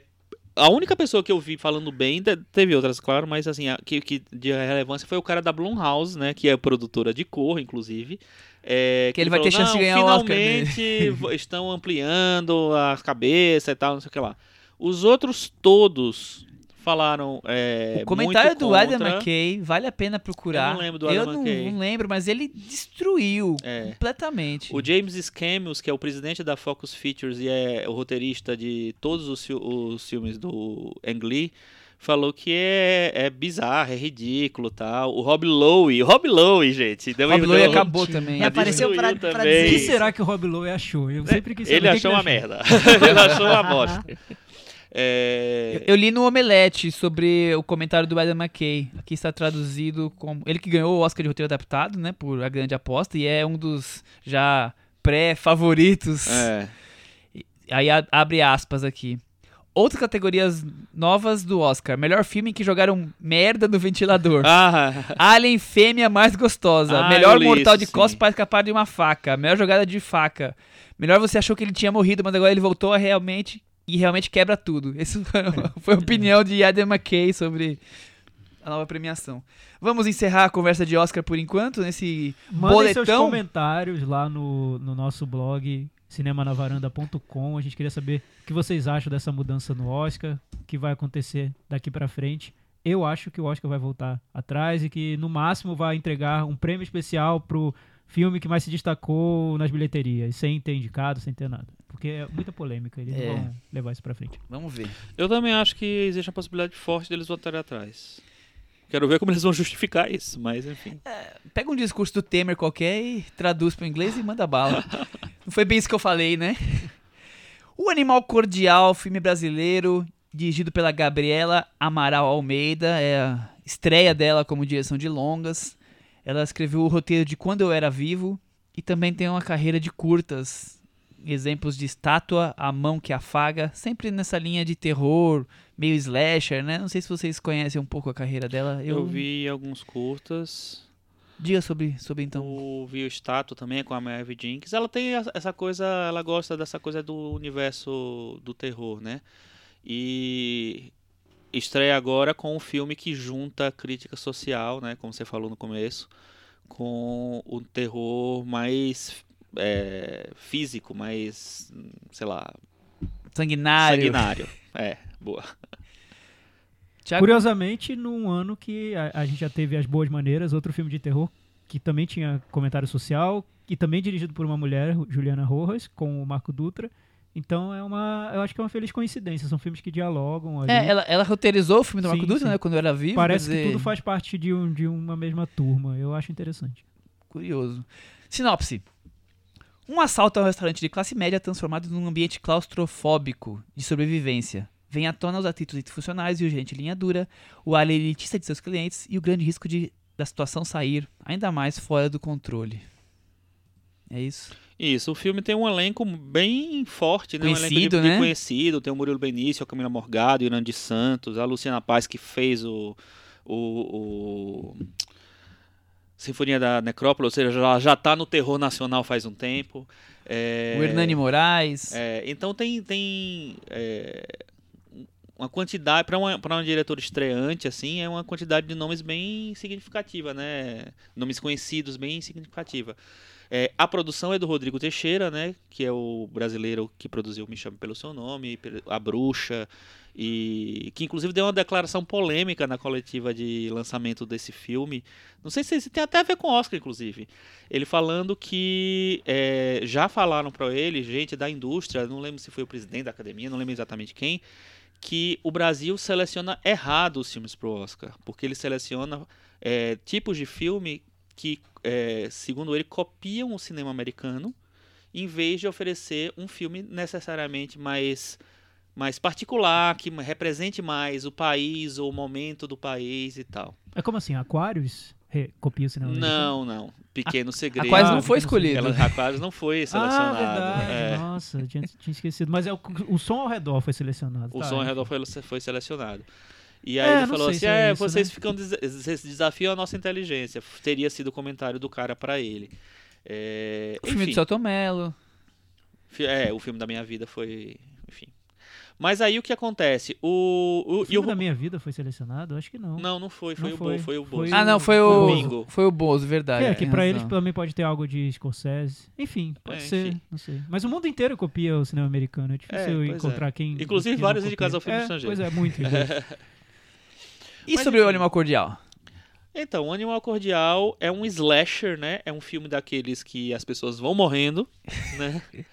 a única pessoa que eu vi falando bem, te- teve outras, claro, mas assim, a- que, que de relevância foi o cara da Blumhouse, né, que é produtora de cor, inclusive. É, Que ele vai ter chance de "Não, ganhar o Oscar, né?" Finalmente estão ampliando a cabeça e tal, não sei o que lá. Os outros todos falaram. É, o comentário muito do Adam contra. McKay vale a pena procurar. Eu não lembro do Eu Adam não, McKay. não lembro, mas ele destruiu É. completamente. O James Scamius, que é o presidente da Focus Features e é o roteirista de todos os, os filmes do Ang Lee, falou que é, é bizarro, é ridículo tal. O Rob Lowe, o Rob Lowe, gente. Deu, Rob Lowe deu- acabou também. Apareceu pra, destruiu pra também. O que dizer. será que o Rob Lowe achou? Eu sempre quis saber Ele achou que uma merda. (laughs) ele achou uma bosta. (laughs) É, Eu li no Omelete sobre o comentário do Adam McKay. Aqui está traduzido como. Ele que ganhou o Oscar de roteiro adaptado, né? Por A Grande Aposta, e é um dos já pré-favoritos. é. Aí abre aspas aqui. Outras categorias novas do Oscar. Melhor filme em que jogaram merda no ventilador. Ah, Alien Fêmea Mais Gostosa. Ah, Melhor eu mortal isso, de costas para escapar de uma faca. Melhor jogada de faca. Melhor você achou que ele tinha morrido, mas agora ele voltou a realmente. E realmente quebra tudo. Essa foi a opinião de Adam McKay sobre a nova premiação. Vamos encerrar a conversa de Oscar por enquanto, nesse Mandem seus boletão. comentários lá no, no nosso blog cinemanavaranda.com. A gente queria saber o que vocês acham dessa mudança no Oscar, o que vai acontecer daqui pra frente. Eu acho que o Oscar vai voltar atrás e que no máximo vai entregar um prêmio especial pro filme que mais se destacou nas bilheterias, sem ter indicado, sem ter nada. Porque é muita polêmica, eles É. vão levar isso pra frente. Vamos ver. eu também acho que existe uma possibilidade forte deles voltarem atrás. Quero ver como eles vão justificar isso, mas enfim. Pega um discurso do Temer qualquer e traduz para inglês e manda bala. Não (laughs) foi bem isso que eu falei, né? O Animal Cordial, filme brasileiro, dirigido pela Gabriela Amaral Almeida, é a estreia dela como direção de longas. Ela escreveu o roteiro de Quando Eu Era Vivo e também tem uma carreira de curtas, exemplos de Estátua, A Mão que Afaga, sempre nessa linha de terror, meio slasher, né? Não sei se vocês conhecem um pouco a carreira dela. Eu, vi alguns curtas. Diga sobre, sobre então. Eu vi o Estátua também com a Maeve Jenkins. Ela tem essa coisa, ela gosta dessa coisa do universo do terror, né? E estreia agora com um filme que junta crítica social, né? Como você falou no começo, com o terror mais é, físico, mais, sei lá... Sanguinário. Sanguinário, é, boa. Thiago? Curiosamente, num ano que a, a, gente já teve As Boas Maneiras, outro filme de terror que também tinha comentário social e também dirigido por uma mulher, Juliana Rojas, com o Marco Dutra. Então é uma, eu acho que é uma feliz coincidência. São filmes que dialogam. Ali. É, ela, ela roteirizou o filme do sim, Marco Dutra, né? Quando era vivo. Parece dizer... que tudo faz parte de, um, de uma mesma turma. Eu acho interessante. Curioso. Sinopse. Um assalto ao restaurante de classe média transformado num ambiente claustrofóbico de sobrevivência vem à tona os atritos entre funcionários e o gerente linha dura, o ar elitista de seus clientes e o grande risco de da situação sair ainda mais fora do controle. É isso. Isso, o filme tem um elenco bem forte, né? Conhecido, um elenco de, né? de conhecido. Tem o Murilo Benício, a Camila Morgado, o Irã de Santos, a Luciana Paz, que fez o, o, o Sinfonia da Necrópole, ou seja, já, já tá no terror nacional faz um tempo. É, o Hernani Moraes. É, então tem, tem é, uma quantidade para uma para um diretor estreante assim é uma quantidade de nomes bem significativa né nomes conhecidos bem significativa é, a produção é do Rodrigo Teixeira né que é o brasileiro que produziu Me Chame pelo Seu Nome a Bruxa e que inclusive deu uma declaração polêmica na coletiva de lançamento desse filme. Não sei se, tem até a ver com Oscar inclusive. Ele falando que é, já falaram para ele gente da indústria não lembro se foi o presidente da academia não lembro exatamente quem que o Brasil seleciona errado os filmes para o Oscar, porque ele seleciona é, tipos de filme que, é, segundo ele, copiam o cinema americano, em vez de oferecer um filme necessariamente mais, mais particular, que represente mais o país ou o momento do país e tal. É como assim, Aquários? copia o cinema Não, não. Pequeno Segredo. Aquários não foi escolhido. Ela, Aquários não foi selecionado. Ah, verdade. É. Nossa, tinha, tinha esquecido. Mas é o, o som ao redor foi selecionado. O tá, som ao redor foi, foi selecionado. E aí é, ele falou assim: é, é isso, vocês né? ficam des desafiam a nossa inteligência. Teria sido o comentário do cara para ele. É, o filme do Celto Mello. É, o filme da minha vida foi. Mas aí o que acontece? O, o, o filme o... da minha vida foi selecionado? Acho que não. Não, não foi. Foi, não o, foi. Bo, foi o Bozo. Ah, não, foi o. Bingo. Foi o Bozo, verdade. É, que pra eles também pode ter algo de Scorsese. Enfim, pode é, ser. Enfim. Não sei. Mas o mundo inteiro copia o cinema americano. É difícil é, encontrar é. quem. Inclusive vários indicados ao filme é, estrangeiro. Pois é, muito. (laughs) e Mas, sobre enfim. o Animal Cordial? Então, o Animal Cordial é um slasher, né? É um filme daqueles que as pessoas vão morrendo, né? (laughs)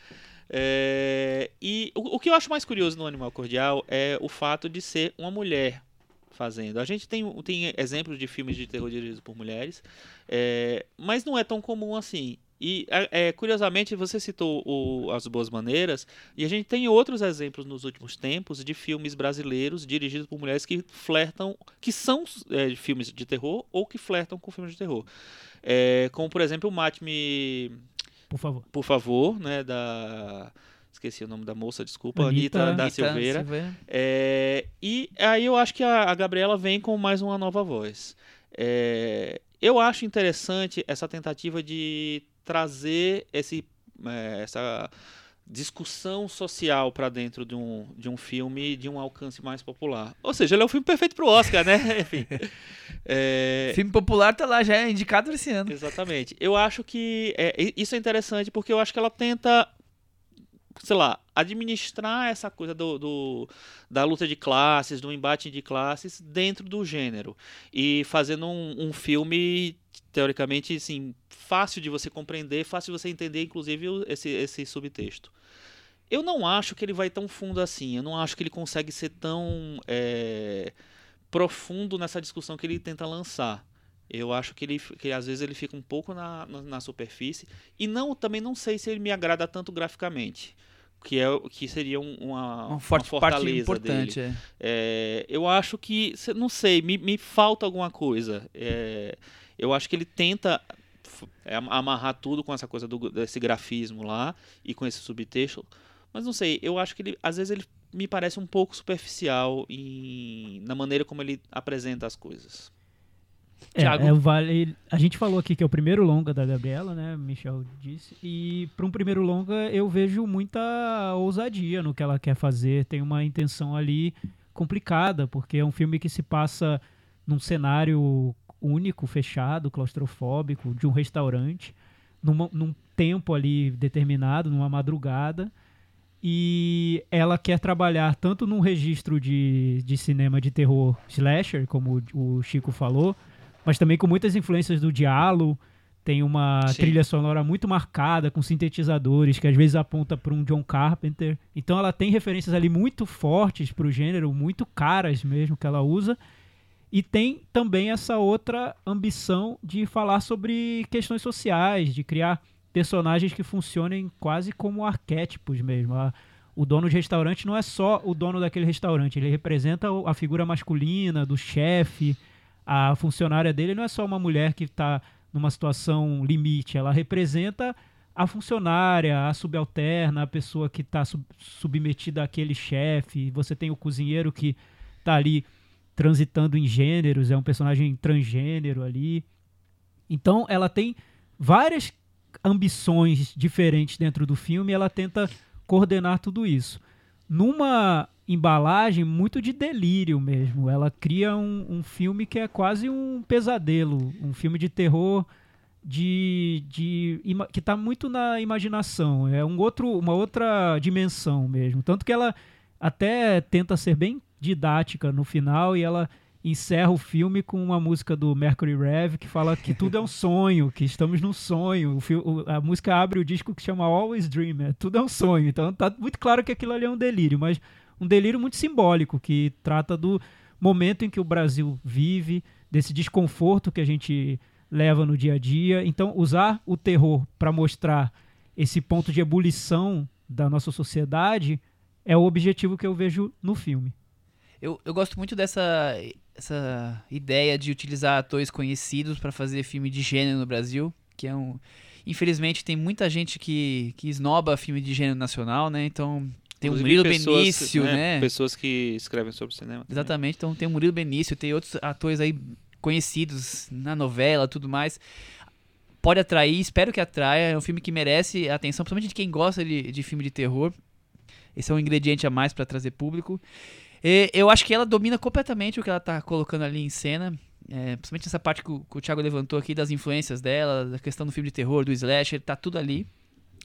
É, e o, o, que eu acho mais curioso no Animal Cordial é o fato de ser uma mulher fazendo. A gente tem, tem exemplos de filmes de terror dirigidos por mulheres, é, mas não é tão comum assim. E é, curiosamente você citou o, As Boas Maneiras e a gente tem outros exemplos nos últimos tempos de filmes brasileiros dirigidos por mulheres que flertam, que são é, filmes de terror ou que flertam com filmes de terror. É, como por exemplo o Mate Me por favor. Por favor, né, da esqueci o nome da moça, desculpa, Anitta, Anitta da Anitta Silveira. Silveira. É, e aí eu acho que a, a, Gabriela vem com mais uma nova voz. É, eu acho interessante essa tentativa de trazer esse, é, essa discussão social para dentro de um, de um filme de um alcance mais popular. Ou seja, ele é o filme perfeito para o Oscar, né? (laughs) Enfim. É... Filme popular tá lá, já é indicado esse ano. Exatamente. Eu acho que é, isso é interessante porque eu acho que ela tenta, sei lá, administrar essa coisa do, do, da luta de classes, do embate de classes dentro do gênero. E fazendo um, um filme, teoricamente, assim, fácil de você compreender, fácil de você entender, inclusive, esse, esse subtexto. Eu não acho que ele vai tão fundo assim. Eu não acho que ele consegue ser tão é, profundo nessa discussão que ele tenta lançar. Eu acho que ele que às vezes ele fica um pouco na, na, na superfície. E não também não sei se ele me agrada tanto graficamente. que é que seria um- uma, Uma forte uma parte fortaleza importante. dele. É. É, eu acho que, não sei, me, me falta alguma coisa. É, eu acho que ele tenta é, am- amarrar tudo com essa coisa do, desse grafismo lá e com esse subtexto, mas não sei, eu acho que ele, às vezes ele me parece um pouco superficial em, na maneira como ele apresenta as coisas. É, é, vale, a gente falou aqui que é o primeiro longa da Gabriela, né? Michel disse. E para um primeiro longa eu vejo muita ousadia no que ela quer fazer. Tem uma intenção ali complicada, porque é um filme que se passa num cenário único, fechado, claustrofóbico, de um restaurante, numa- num tempo ali determinado, numa madrugada. E ela quer trabalhar tanto num registro de, de cinema de terror slasher, como o Chico falou, mas também com muitas influências do diálogo. Tem uma Sim. trilha sonora muito marcada, com sintetizadores, que às vezes aponta para um John Carpenter. Então ela tem referências ali muito fortes para o gênero, muito caras mesmo que ela usa. E tem também essa outra ambição de falar sobre questões sociais, de criar personagens que funcionem quase como arquétipos mesmo. O dono de restaurante não é só o dono daquele restaurante, ele representa a figura masculina, do chefe. A funcionária dele não é só uma mulher que está numa situação limite, ela representa a funcionária, a subalterna, a pessoa que está submetida àquele chefe. Você tem o cozinheiro que está ali transitando em gêneros, é um personagem transgênero ali. Então ela tem várias ambições diferentes dentro do filme e ela tenta coordenar tudo isso. Numa embalagem muito de delírio mesmo. Ela cria um, um filme que é quase um pesadelo, um filme de terror de, de que está muito na imaginação. É um outro, uma outra dimensão mesmo. Tanto que ela até tenta ser bem didática no final e ela encerra o filme com uma música do Mercury Rev que fala que (laughs) tudo é um sonho, que estamos num sonho. O a música abre o disco que chama Always Dream, é, tudo é um sonho. Então tá muito claro que aquilo ali é um delírio, mas um delírio muito simbólico que trata do momento em que o Brasil vive, desse desconforto que a gente leva no dia a dia. Então usar o terror para mostrar esse ponto de ebulição da nossa sociedade é o objetivo que eu vejo no filme. Eu, eu gosto muito dessa essa ideia de utilizar atores conhecidos para fazer filme de gênero no Brasil, que é um infelizmente tem muita gente que que esnoba filme de gênero nacional, né? Então tem o Murilo pessoas, Benício, né? Pessoas que escrevem sobre cinema. também. Exatamente, então tem o Murilo Benício, tem outros atores aí conhecidos na novela, tudo mais. Pode atrair, espero que atraia. É um filme que merece a atenção, principalmente de quem gosta de, de filme de terror. Esse é um ingrediente a mais para trazer público. E eu acho que ela domina completamente o que ela tá colocando ali em cena. É, principalmente essa parte que o, que o Thiago levantou aqui das influências dela, da questão do filme de terror, do slasher, tá tudo ali.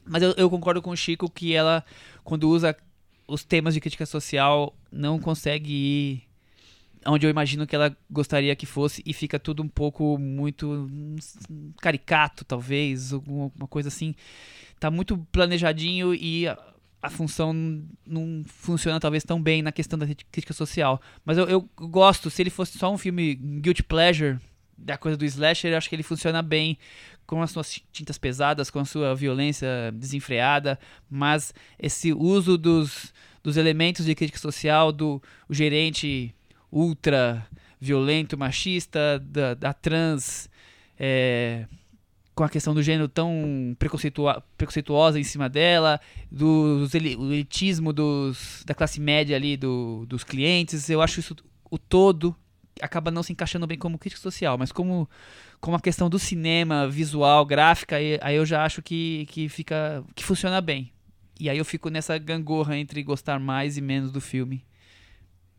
Mas eu, eu concordo com o Chico que ela, quando usa os temas de crítica social, não consegue ir onde eu imagino que ela gostaria que fosse e fica tudo um pouco muito hum, caricato, talvez, alguma uma coisa assim. Tá muito planejadinho e a, função não funciona talvez tão bem na questão da crítica social. Mas eu, eu gosto, se ele fosse só um filme guilty pleasure da coisa do slasher, acho que ele funciona bem com as suas tintas pesadas, com a sua violência desenfreada, mas esse uso dos, dos elementos de crítica social do gerente ultra violento, machista, da, da trans, é, com a questão do gênero tão preconceituosa em cima dela, dos eli- o elitismo dos, da classe média ali, do, dos clientes, eu acho isso o todo acaba não se encaixando bem como crítica social, mas como, como a questão do cinema, visual, gráfica, aí, aí eu já acho que, que fica que funciona bem. E aí eu fico nessa gangorra entre gostar mais e menos do filme.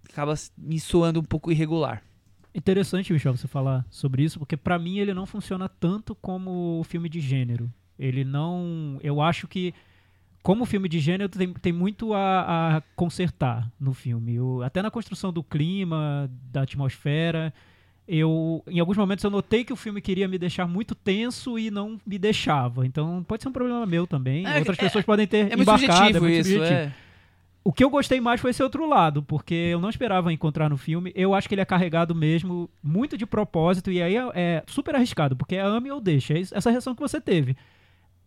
Acaba me soando um pouco irregular. Interessante, Michel, você falar sobre isso, porque pra mim ele não funciona tanto como o filme de gênero. Ele não. Eu acho que, como filme de gênero, tem, tem muito a, a consertar no filme. O- até na construção do clima, da atmosfera. Eu, em alguns momentos eu notei que o filme queria me deixar muito tenso e não me deixava. Então pode ser um problema meu também. É, Outras é- pessoas podem ter É muito embarcado. subjetivo é muito isso, subjetivo. é. O que eu gostei mais foi esse outro lado, porque eu não esperava encontrar no filme. Eu acho que ele é carregado mesmo, muito de propósito, e aí é, é super arriscado, porque é ame ou deixa. É essa reação que você teve.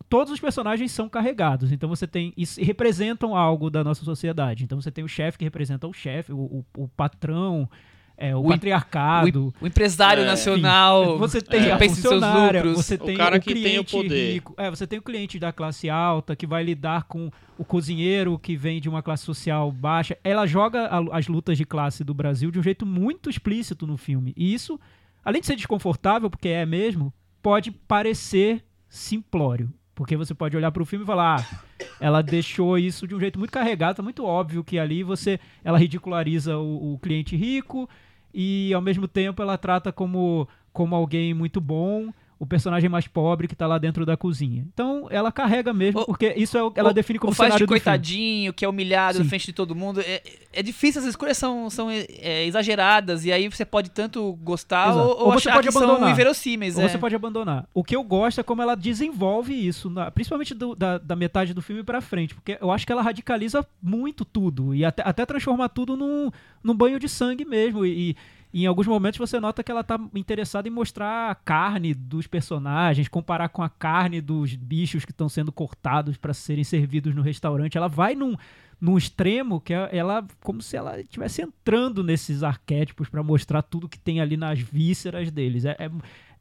todos os personagens são carregados. Então você tem. E se- representam algo da nossa sociedade. Então você tem o chefe que representa o chefe, o, o, o patrão, é, o, O patriarcado. O empresário É, nacional. (laughs) Você tem que a pensa em seus funcionária, lucros. você tem cara o que tem o poder. rico. É, você tem o cliente da classe alta que vai lidar com o cozinheiro que vem de uma classe social baixa. Ela joga a- as lutas de classe do Brasil de um jeito muito explícito no filme. E isso, além de ser desconfortável, porque é mesmo, pode parecer simplório. Porque você pode olhar para o filme e falar, ah, ela deixou isso de um jeito muito carregado, tá muito óbvio que ali você, ela ridiculariza o, o cliente rico e ao mesmo tempo ela trata como, como alguém muito bom o personagem mais pobre que tá lá dentro da cozinha. Então ela carrega mesmo, O- porque isso é o, ela o, define como o faz de do filme. coitadinho, que é humilhado Sim. na frente de todo mundo. É, é difícil, as escolhas são, são é, exageradas. E aí você pode tanto gostar Exato. ou, Ou ou você pode que são abandonar. inverossímeis. Ou é. você pode abandonar. O que eu gosto é como ela desenvolve isso, na- principalmente do- da, da metade do filme pra frente, porque eu acho que ela radicaliza muito tudo e até, até transforma tudo num, num banho de sangue mesmo. E, e em alguns momentos você nota que ela tá interessada em mostrar a carne dos personagens, comparar com a carne dos bichos que estão sendo cortados pra serem servidos no restaurante. Ela vai num, num extremo que é- ela como se ela estivesse entrando nesses arquétipos pra mostrar tudo que tem ali nas vísceras deles. É- é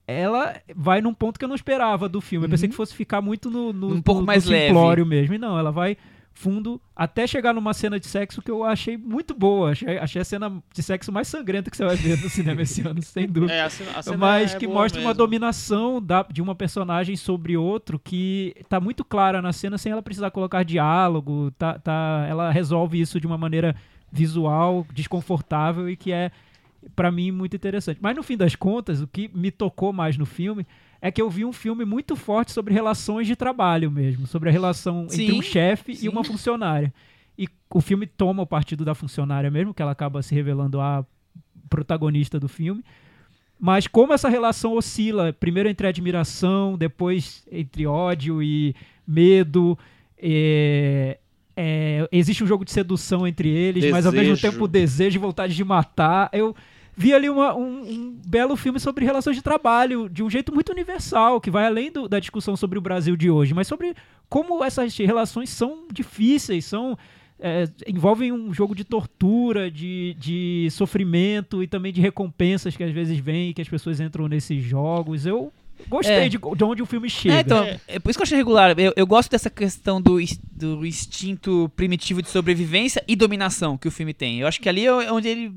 ela vai num ponto que eu não esperava do filme. Eu pensei que fosse ficar muito no, no, Um pouco no- no mais leve. simplório mesmo. E não, ela vai fundo até chegar numa cena de sexo que eu achei muito boa. Achei, achei a cena de sexo mais sangrenta que você vai ver no (laughs) cinema esse ano, sem dúvida. É, a cena, a cena Mas é que mostra uma mesmo. dominação da- de uma personagem sobre outro que tá muito clara na cena sem ela precisar colocar diálogo. Tá, tá, ela resolve isso de uma maneira visual, desconfortável e que é, pra mim, muito interessante. Mas no fim das contas, o que me tocou mais no filme é que eu vi um filme muito forte sobre relações de trabalho mesmo, sobre a relação entre Sim, um chefe e uma funcionária. E o filme toma o partido da funcionária mesmo, que ela acaba se revelando a protagonista do filme. Mas como essa relação oscila, primeiro entre admiração, depois entre ódio e medo, é, é, existe um jogo de sedução entre eles, mas ao mesmo Desejo. tempo desejo e vontade de matar. Eu vi ali uma- um, um belo filme sobre relações de trabalho, de um jeito muito universal, que vai além do- da discussão sobre o Brasil de hoje, mas sobre como essas relações são difíceis, são é, envolvem um jogo de tortura, de, de sofrimento e também de recompensas que às vezes vêm e que as pessoas entram nesses jogos. Eu gostei É. de, de onde o filme chega. É, então, é por isso que eu achei regular. Eu, eu gosto dessa questão do, do instinto primitivo de sobrevivência e dominação que o filme tem. Eu acho que ali é onde ele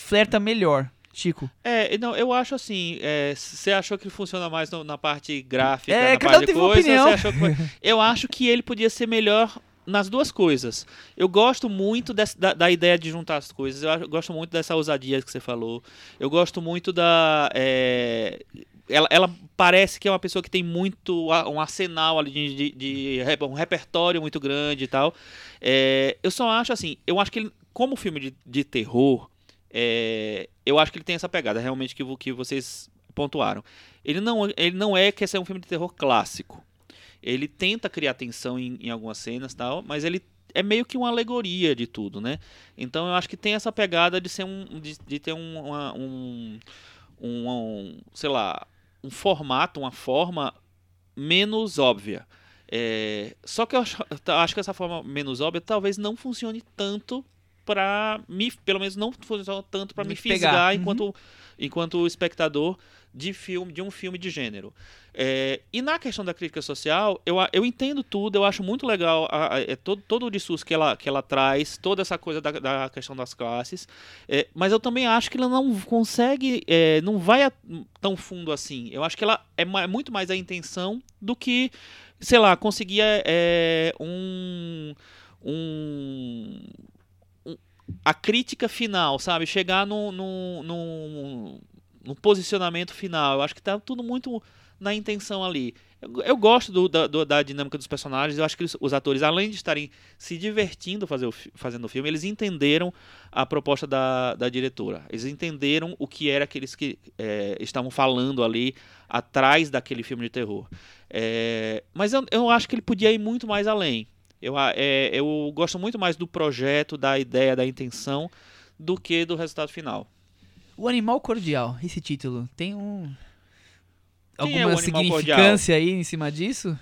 flerta melhor. Chico. É, não, eu acho assim, é, você achou que ele funciona mais no- na parte gráfica, É, na cada um parte teve uma coisa, opinião. achou que... (laughs) Eu acho que ele podia ser melhor nas duas coisas. Eu gosto muito dessa- da, da ideia de juntar as coisas, eu acho- gosto muito dessa ousadia que você falou, eu gosto muito da... é, ela, ela parece que é uma pessoa que tem muito, um arsenal ali de, de- de um repertório muito grande e tal. É, eu só acho assim, eu acho que ele, como filme de, de terror, é, eu acho que ele tem essa pegada, realmente, que, que vocês pontuaram. Ele não, ele não é que esse é um filme de terror clássico. Ele tenta criar tensão em, em algumas cenas tal, mas ele é meio que uma alegoria de tudo, né? Então eu acho que tem essa pegada de ser um. de, de ter um, uma- um, um, um, sei lá, um formato, uma forma menos óbvia. É, só que eu acho, acho que essa forma menos óbvia talvez não funcione tanto para me, pelo menos não funciona tanto para me Me fisgar Uhum. enquanto enquanto espectador de filme de um filme de gênero. É, e na questão da crítica social, eu, eu entendo tudo, eu acho muito legal a- a- é, todo, todo o discurso que ela, que ela traz, toda essa coisa da, da questão das classes, é, mas eu também acho que ela não consegue, é, não vai a- tão fundo assim. Eu acho que ela é, ma- muito mais a intenção do que, sei lá, conseguir é, um, um, um- a crítica final, sabe? Chegar no, no, no posicionamento final. Eu acho que tá tudo muito na intenção ali. Eu, eu gosto do- da, do- da dinâmica dos personagens. Eu acho que os atores, além de estarem se divertindo fazer o fazendo o filme, eles entenderam a proposta da, da diretora. Eles entenderam o que era aqueles que é, estavam falando ali atrás daquele filme de terror. É, mas eu, eu acho que ele podia ir muito mais além. Eu, é, eu gosto muito mais do projeto, da ideia, da intenção, do que do resultado final. O Animal Cordial, esse título, tem um. Quem é Alguma Animal significância aí em cima disso?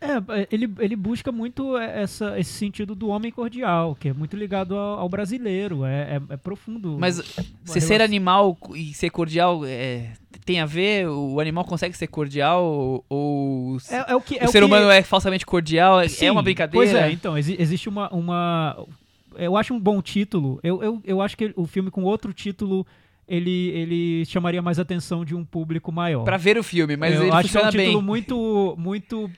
É, ele, ele busca muito essa, esse sentido do homem cordial, que é muito ligado ao, ao brasileiro, é, é, é profundo. Mas se ser animal e ser cordial é, tem a ver? O animal consegue ser cordial ou, ou é, é o, que, o ser o humano é falsamente cordial? Sim, é uma brincadeira? Pois é, então, existe uma, uma... Eu acho um bom título. Eu, eu, eu acho que o filme com outro título ele, ele chamaria mais atenção de um público maior. Para ver o filme, mas eu ele acho que é um bem. título muito muito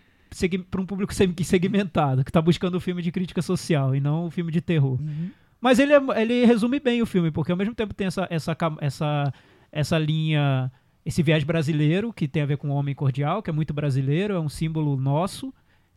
para um público segmentado, que está buscando um filme de crítica social e não um filme de terror. Uhum. Mas ele, é, ele resume bem o filme, porque ao mesmo tempo tem essa, essa, essa, essa linha, esse viés brasileiro, que tem a ver com o homem cordial, que é muito brasileiro, é um símbolo nosso,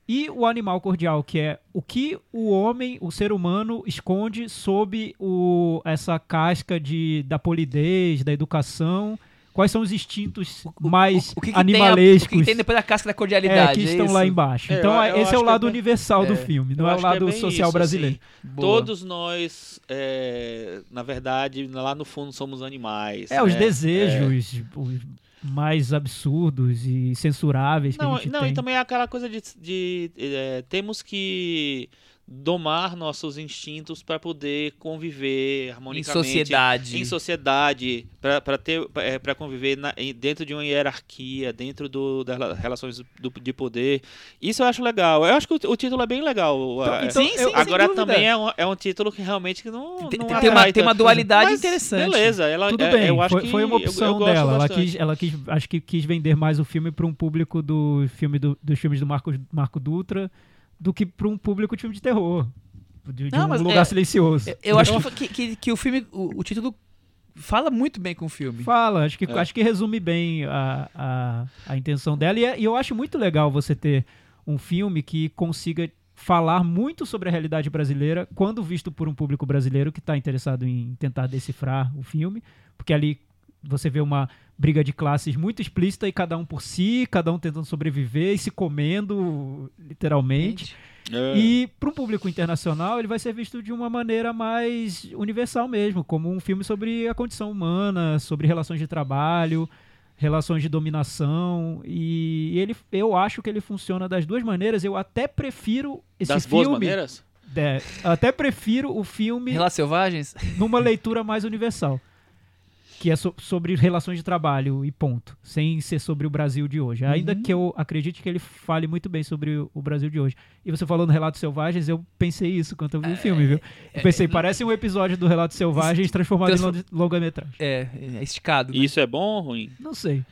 e o animal cordial, que é o que o homem, o ser humano, esconde sob o, essa casca de, da polidez, da educação quais são os instintos mais o, o, o que que animalescos. Tem a, o que, tem depois da casca da cordialidade? É, que é estão isso? lá embaixo. É, então, eu, eu esse é o lado é universal bem, do filme, não é o é lado é social isso, brasileiro. Assim, todos nós, é, na verdade, lá no fundo somos animais. É, né? os desejos os mais absurdos e censuráveis que não, a gente não, tem. e também é aquela coisa de, de temos que domar nossos instintos para poder conviver harmonicamente em sociedade, em sociedade para ter é, para conviver na, dentro de uma hierarquia, dentro do, das relações do, de poder. Isso eu acho legal. Eu acho que o, o título é bem legal. Então, sim, sim, agora também é um, é um título que realmente não, tem, não tem, uma, tem uma dualidade mas, interessante. Beleza, ela tudo é, bem. eu acho foi, que foi uma opção eu, eu dela. Ela quis, ela quis, acho que quis vender mais o filme para um público do filme do, dos filmes do Marco, Marco Dutra do que para um público de filme de terror. De, de Não, um mas lugar é- silencioso. Eu, eu acho que, que, que o filme, o, o título fala muito bem com o filme. Fala, acho que, É. acho que resume bem a, a, a intenção dela. E, é- e eu acho muito legal você ter um filme que consiga falar muito sobre a realidade brasileira quando visto por um público brasileiro que está interessado em tentar decifrar o filme. Porque ali você vê uma briga de classes muito explícita e cada um por si, cada um tentando sobreviver e se comendo, literalmente. É. E para um público internacional, ele vai ser visto de uma maneira mais universal mesmo, como um filme sobre a condição humana, sobre relações de trabalho, relações de dominação. E ele, eu acho que ele funciona das duas maneiras. Eu até prefiro esse das filme. boas maneiras. É, até prefiro o filme Relatos Selvagens? numa leitura mais universal. Que é so- sobre relações de trabalho e ponto. Sem ser sobre o Brasil de hoje. Ainda Uhum. que eu acredite que ele fale muito bem sobre o, o Brasil de hoje. E você falou no Relatos Selvagens, eu pensei isso quando eu vi o filme, viu? Eu pensei, parece um episódio do Relatos Selvagens transformado Transform- em longa- longa-metragem. É, é esticado. né? Isso é bom ou ruim? Não sei.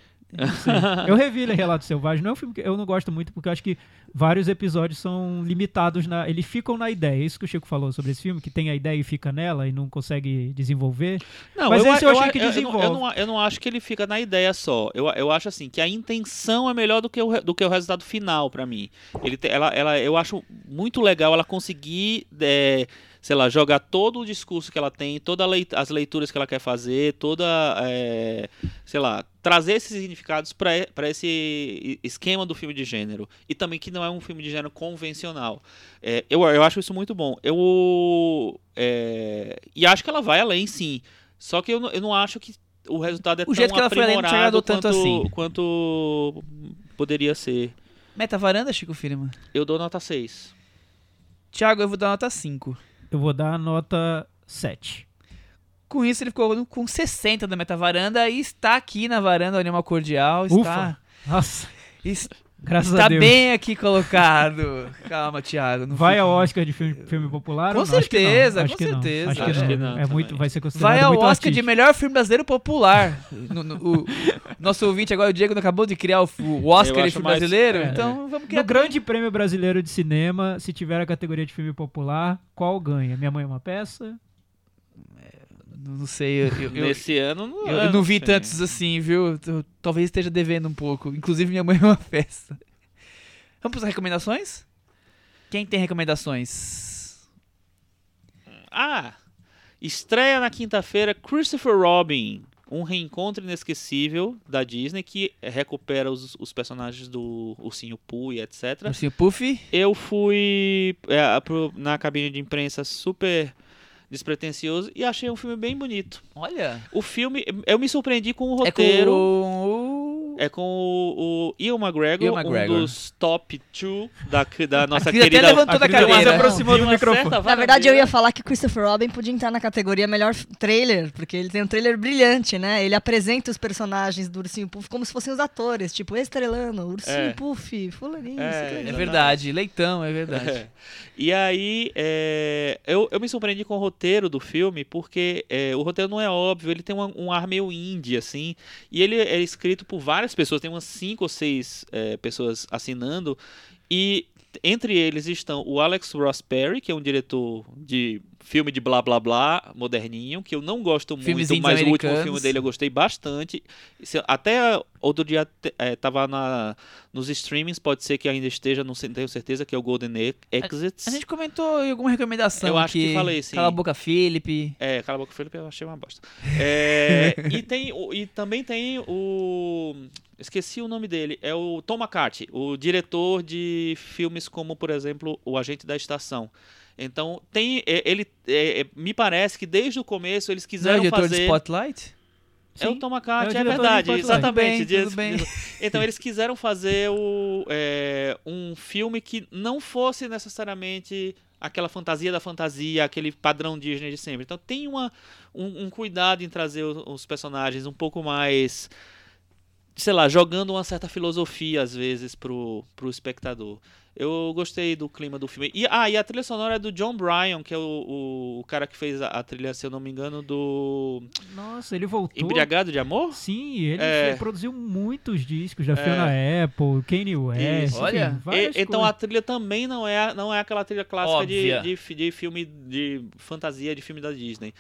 Eu revi ele em Relatos Selvagens. Não é um filme que eu não gosto muito, porque eu acho que vários episódios são limitados na. Eles ficam na ideia. É isso que o Chico falou sobre esse filme, que tem a ideia e fica nela e não consegue desenvolver. Não, Mas esse eu achei a- que eu- desenvolve. Eu, não, eu não acho que ele fica na ideia só. Eu, eu acho assim que a intenção é melhor do que o, do que o resultado final pra mim. Ele, ela, ela, eu acho muito legal ela conseguir, é, sei lá, jogar todo o discurso que ela tem, todas as leituras que ela quer fazer, toda, é, sei lá, trazer esses significados pra pra esse esquema do filme de gênero e também que não é um filme de gênero convencional. É, eu, eu acho isso muito bom. Eu é, e acho que ela vai além, sim. Só que eu, não- eu não acho que o resultado é O tão jeito que ela foi além não te aprimorado agradou tanto quanto, assim. quanto poderia ser. Meta varanda, Chico Firma. Eu dou nota 6. Thiago, eu vou dar nota 5. Eu vou dar nota 7. Com isso, ele ficou com 60 da meta varanda e está aqui na varanda o Animal Cordial. Está, Ufa! Nossa, es- graças está a Deus. bem aqui colocado. (laughs) Calma, Thiago. Não Vai fica- ao Oscar de filme, filme popular? Com não? Acho que não. certeza, Acho com que não. certeza. Acho que Acho não. que não é muito, vai ser considerado Vai ao muito Oscar de artístico. melhor filme brasileiro popular. No- no- o nosso ouvinte agora, o Diego, acabou de criar o, o Oscar de filme mais- brasileiro. é. então vamos criar. No Grande Prêmio Brasileiro de Cinema, se tiver a categoria de filme popular, qual ganha? Minha Mãe é uma Peça? Não sei, eu, eu, eu- Nesse ano, não, eu não vi sei. tantos assim, viu? Talvez esteja devendo um pouco. Inclusive, minha mãe é uma (laughs) festa. Vamos para as recomendações? Quem tem recomendações? Ah, estreia na quinta-feira Christopher Robin, um reencontro inesquecível da Disney que recupera os, os personagens do Ursinho Pooh e etc. Ursinho Puff? Eu fui é, na cabine de imprensa super despretensioso e achei um filme bem bonito. Olha. O filme, eu me surpreendi com o É roteiro. com o... É com o, o Ian McGregor, Ian McGregor. um dos top 2 da, da (laughs) nossa até querida... levantou da a cadeira. se aproximou do microfone. Na verdade, eu ia falar que Christopher Robin podia entrar na categoria melhor trailer, porque ele tem um trailer brilhante, né? Ele apresenta os personagens do Ursinho Puff como se fossem os atores, tipo, estrelando, Ursinho É. Puff, fulaninho, É. É verdade, leitão, é verdade. É. (laughs) E aí, é, eu, eu me surpreendi com o roteiro do filme, porque é, o roteiro não é óbvio, ele tem um, um ar meio indie, assim, e ele é escrito por várias pessoas, tem umas cinco ou seis é, pessoas assinando, e entre eles estão o Alex Ross Perry, que é um diretor de filme de blá blá blá, moderninho, que eu não gosto muito, mas o último filme dele eu gostei bastante. Até outro dia é, tava na, nos streamings, pode ser que ainda esteja, não tenho certeza, que é o Golden Exits. A gente comentou em alguma recomendação Eu acho que aqui. falei, sim. Cala a boca, Felipe. É, Cala a Boca Felipe eu achei uma bosta. É, (laughs) e, tem, e também tem o. Esqueci o nome dele. É o Tom McCarthy, o diretor de filmes como, por exemplo, O Agente da Estação. Então, tem. é, Ele. é, é, me parece que desde o começo eles Não é o quiseram diretor de fazer. Spotlight? É o Sim, Tom é McCarthy, é, de verdade, exatamente. Tudo bem, tudo (laughs) Então eles quiseram fazer o, é, um filme que não fosse necessariamente aquela fantasia da fantasia, aquele padrão Disney de sempre. Então tem uma, um, um cuidado em trazer os, os personagens um pouco mais, sei lá, jogando uma certa filosofia às vezes pro, pro espectador. Eu gostei do clima do filme. E, ah, e a trilha sonora é do John Bryan, que é o, o, o cara que fez a, a trilha, se eu não me engano, do Nossa, ele voltou. Embriagado de Amor? Sim, ele É. produziu muitos discos da É. Fiona Apple, Kanye West, Isso. enfim, Olha, várias E- então a trilha também não é, não é aquela trilha clássica de, de, de filme de fantasia, de filme da Disney.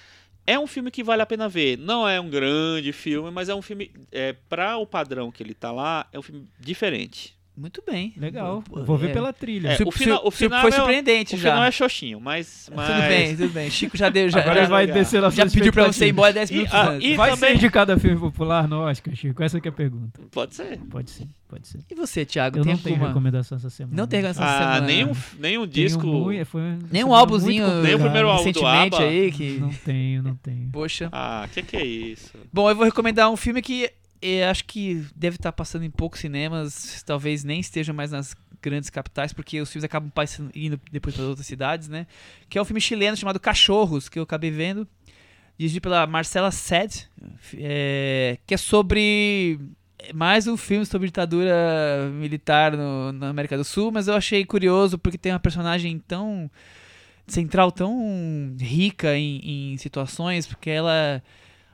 É um filme que vale a pena ver. Não é um grande filme, mas é um filme, é, para o padrão que ele tá lá, é um filme diferente. Muito bem. Legal, Pô, vou ver é. pela trilha. É, Su- o final- o final foi é- surpreendente O já. final é xoxinho, mas... (laughs) mas... Tudo bem, tudo bem. Chico já deu, (laughs) já, Agora já, ele vai descer lá já pediu pra você ir embora 10 E, minutos ah, antes. e Vai também... ser indicado a filme popular no Oscar, Chico? Essa que é a pergunta. Pode ser. Pode ser, pode ser. E você, Thiago? Eu tem não tenho alguma... recomendação essa semana. Não tem recomendação essa Ah, semana. nenhum, nenhum Tenho disco... foi Nem um semana álbumzinho muito Nem o primeiro álbum do ABBA? aí que... Não tenho, não tenho. Poxa. Ah, que que é isso? Bom, eu vou recomendar um filme que eu acho que deve estar passando em poucos cinemas, talvez nem esteja mais nas grandes capitais, porque os filmes acabam indo depois para outras cidades, né? Que é um filme chileno chamado Cachorros, que eu acabei vendo, dirigido pela Marcela Sed, é, que é sobre mais um filme sobre ditadura militar no, na América do Sul, mas eu achei curioso porque tem uma personagem tão central, tão rica em, em situações, porque ela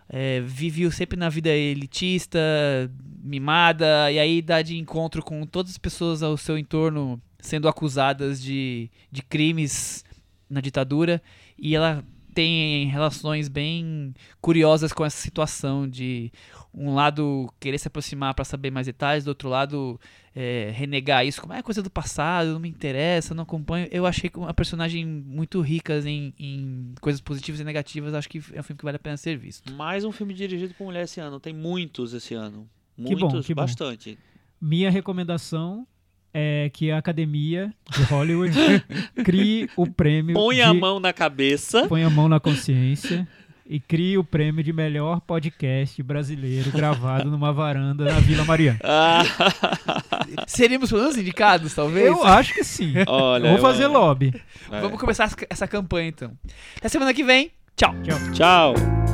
é, viveu sempre na vida elitista, mimada, e aí dá de encontro com todas as pessoas ao seu entorno sendo acusadas de, de crimes na ditadura, e ela tem relações bem curiosas com essa situação de um lado querer se aproximar para saber mais detalhes, do outro lado é, renegar isso como é coisa do passado, não me interessa, não acompanho. Eu achei uma personagem muito rica em, em coisas positivas e negativas. Acho que é um filme que vale a pena ser visto. Mais um filme dirigido por mulher esse ano. Tem muitos esse ano. Que bom, Muitos, que bom. bastante. Minha recomendação é que a Academia de Hollywood (laughs) crie o prêmio Põe de... a mão na cabeça. Põe a mão na consciência e crie o prêmio de melhor podcast brasileiro gravado numa varanda na Vila Mariana. (laughs) Ah, Seríamos pelo menos indicados, talvez? Eu acho que sim. (laughs) olha. Vou fazer lobby. É. Vamos começar essa- essa campanha então. Até semana que vem. Tchau. Tchau. Tchau.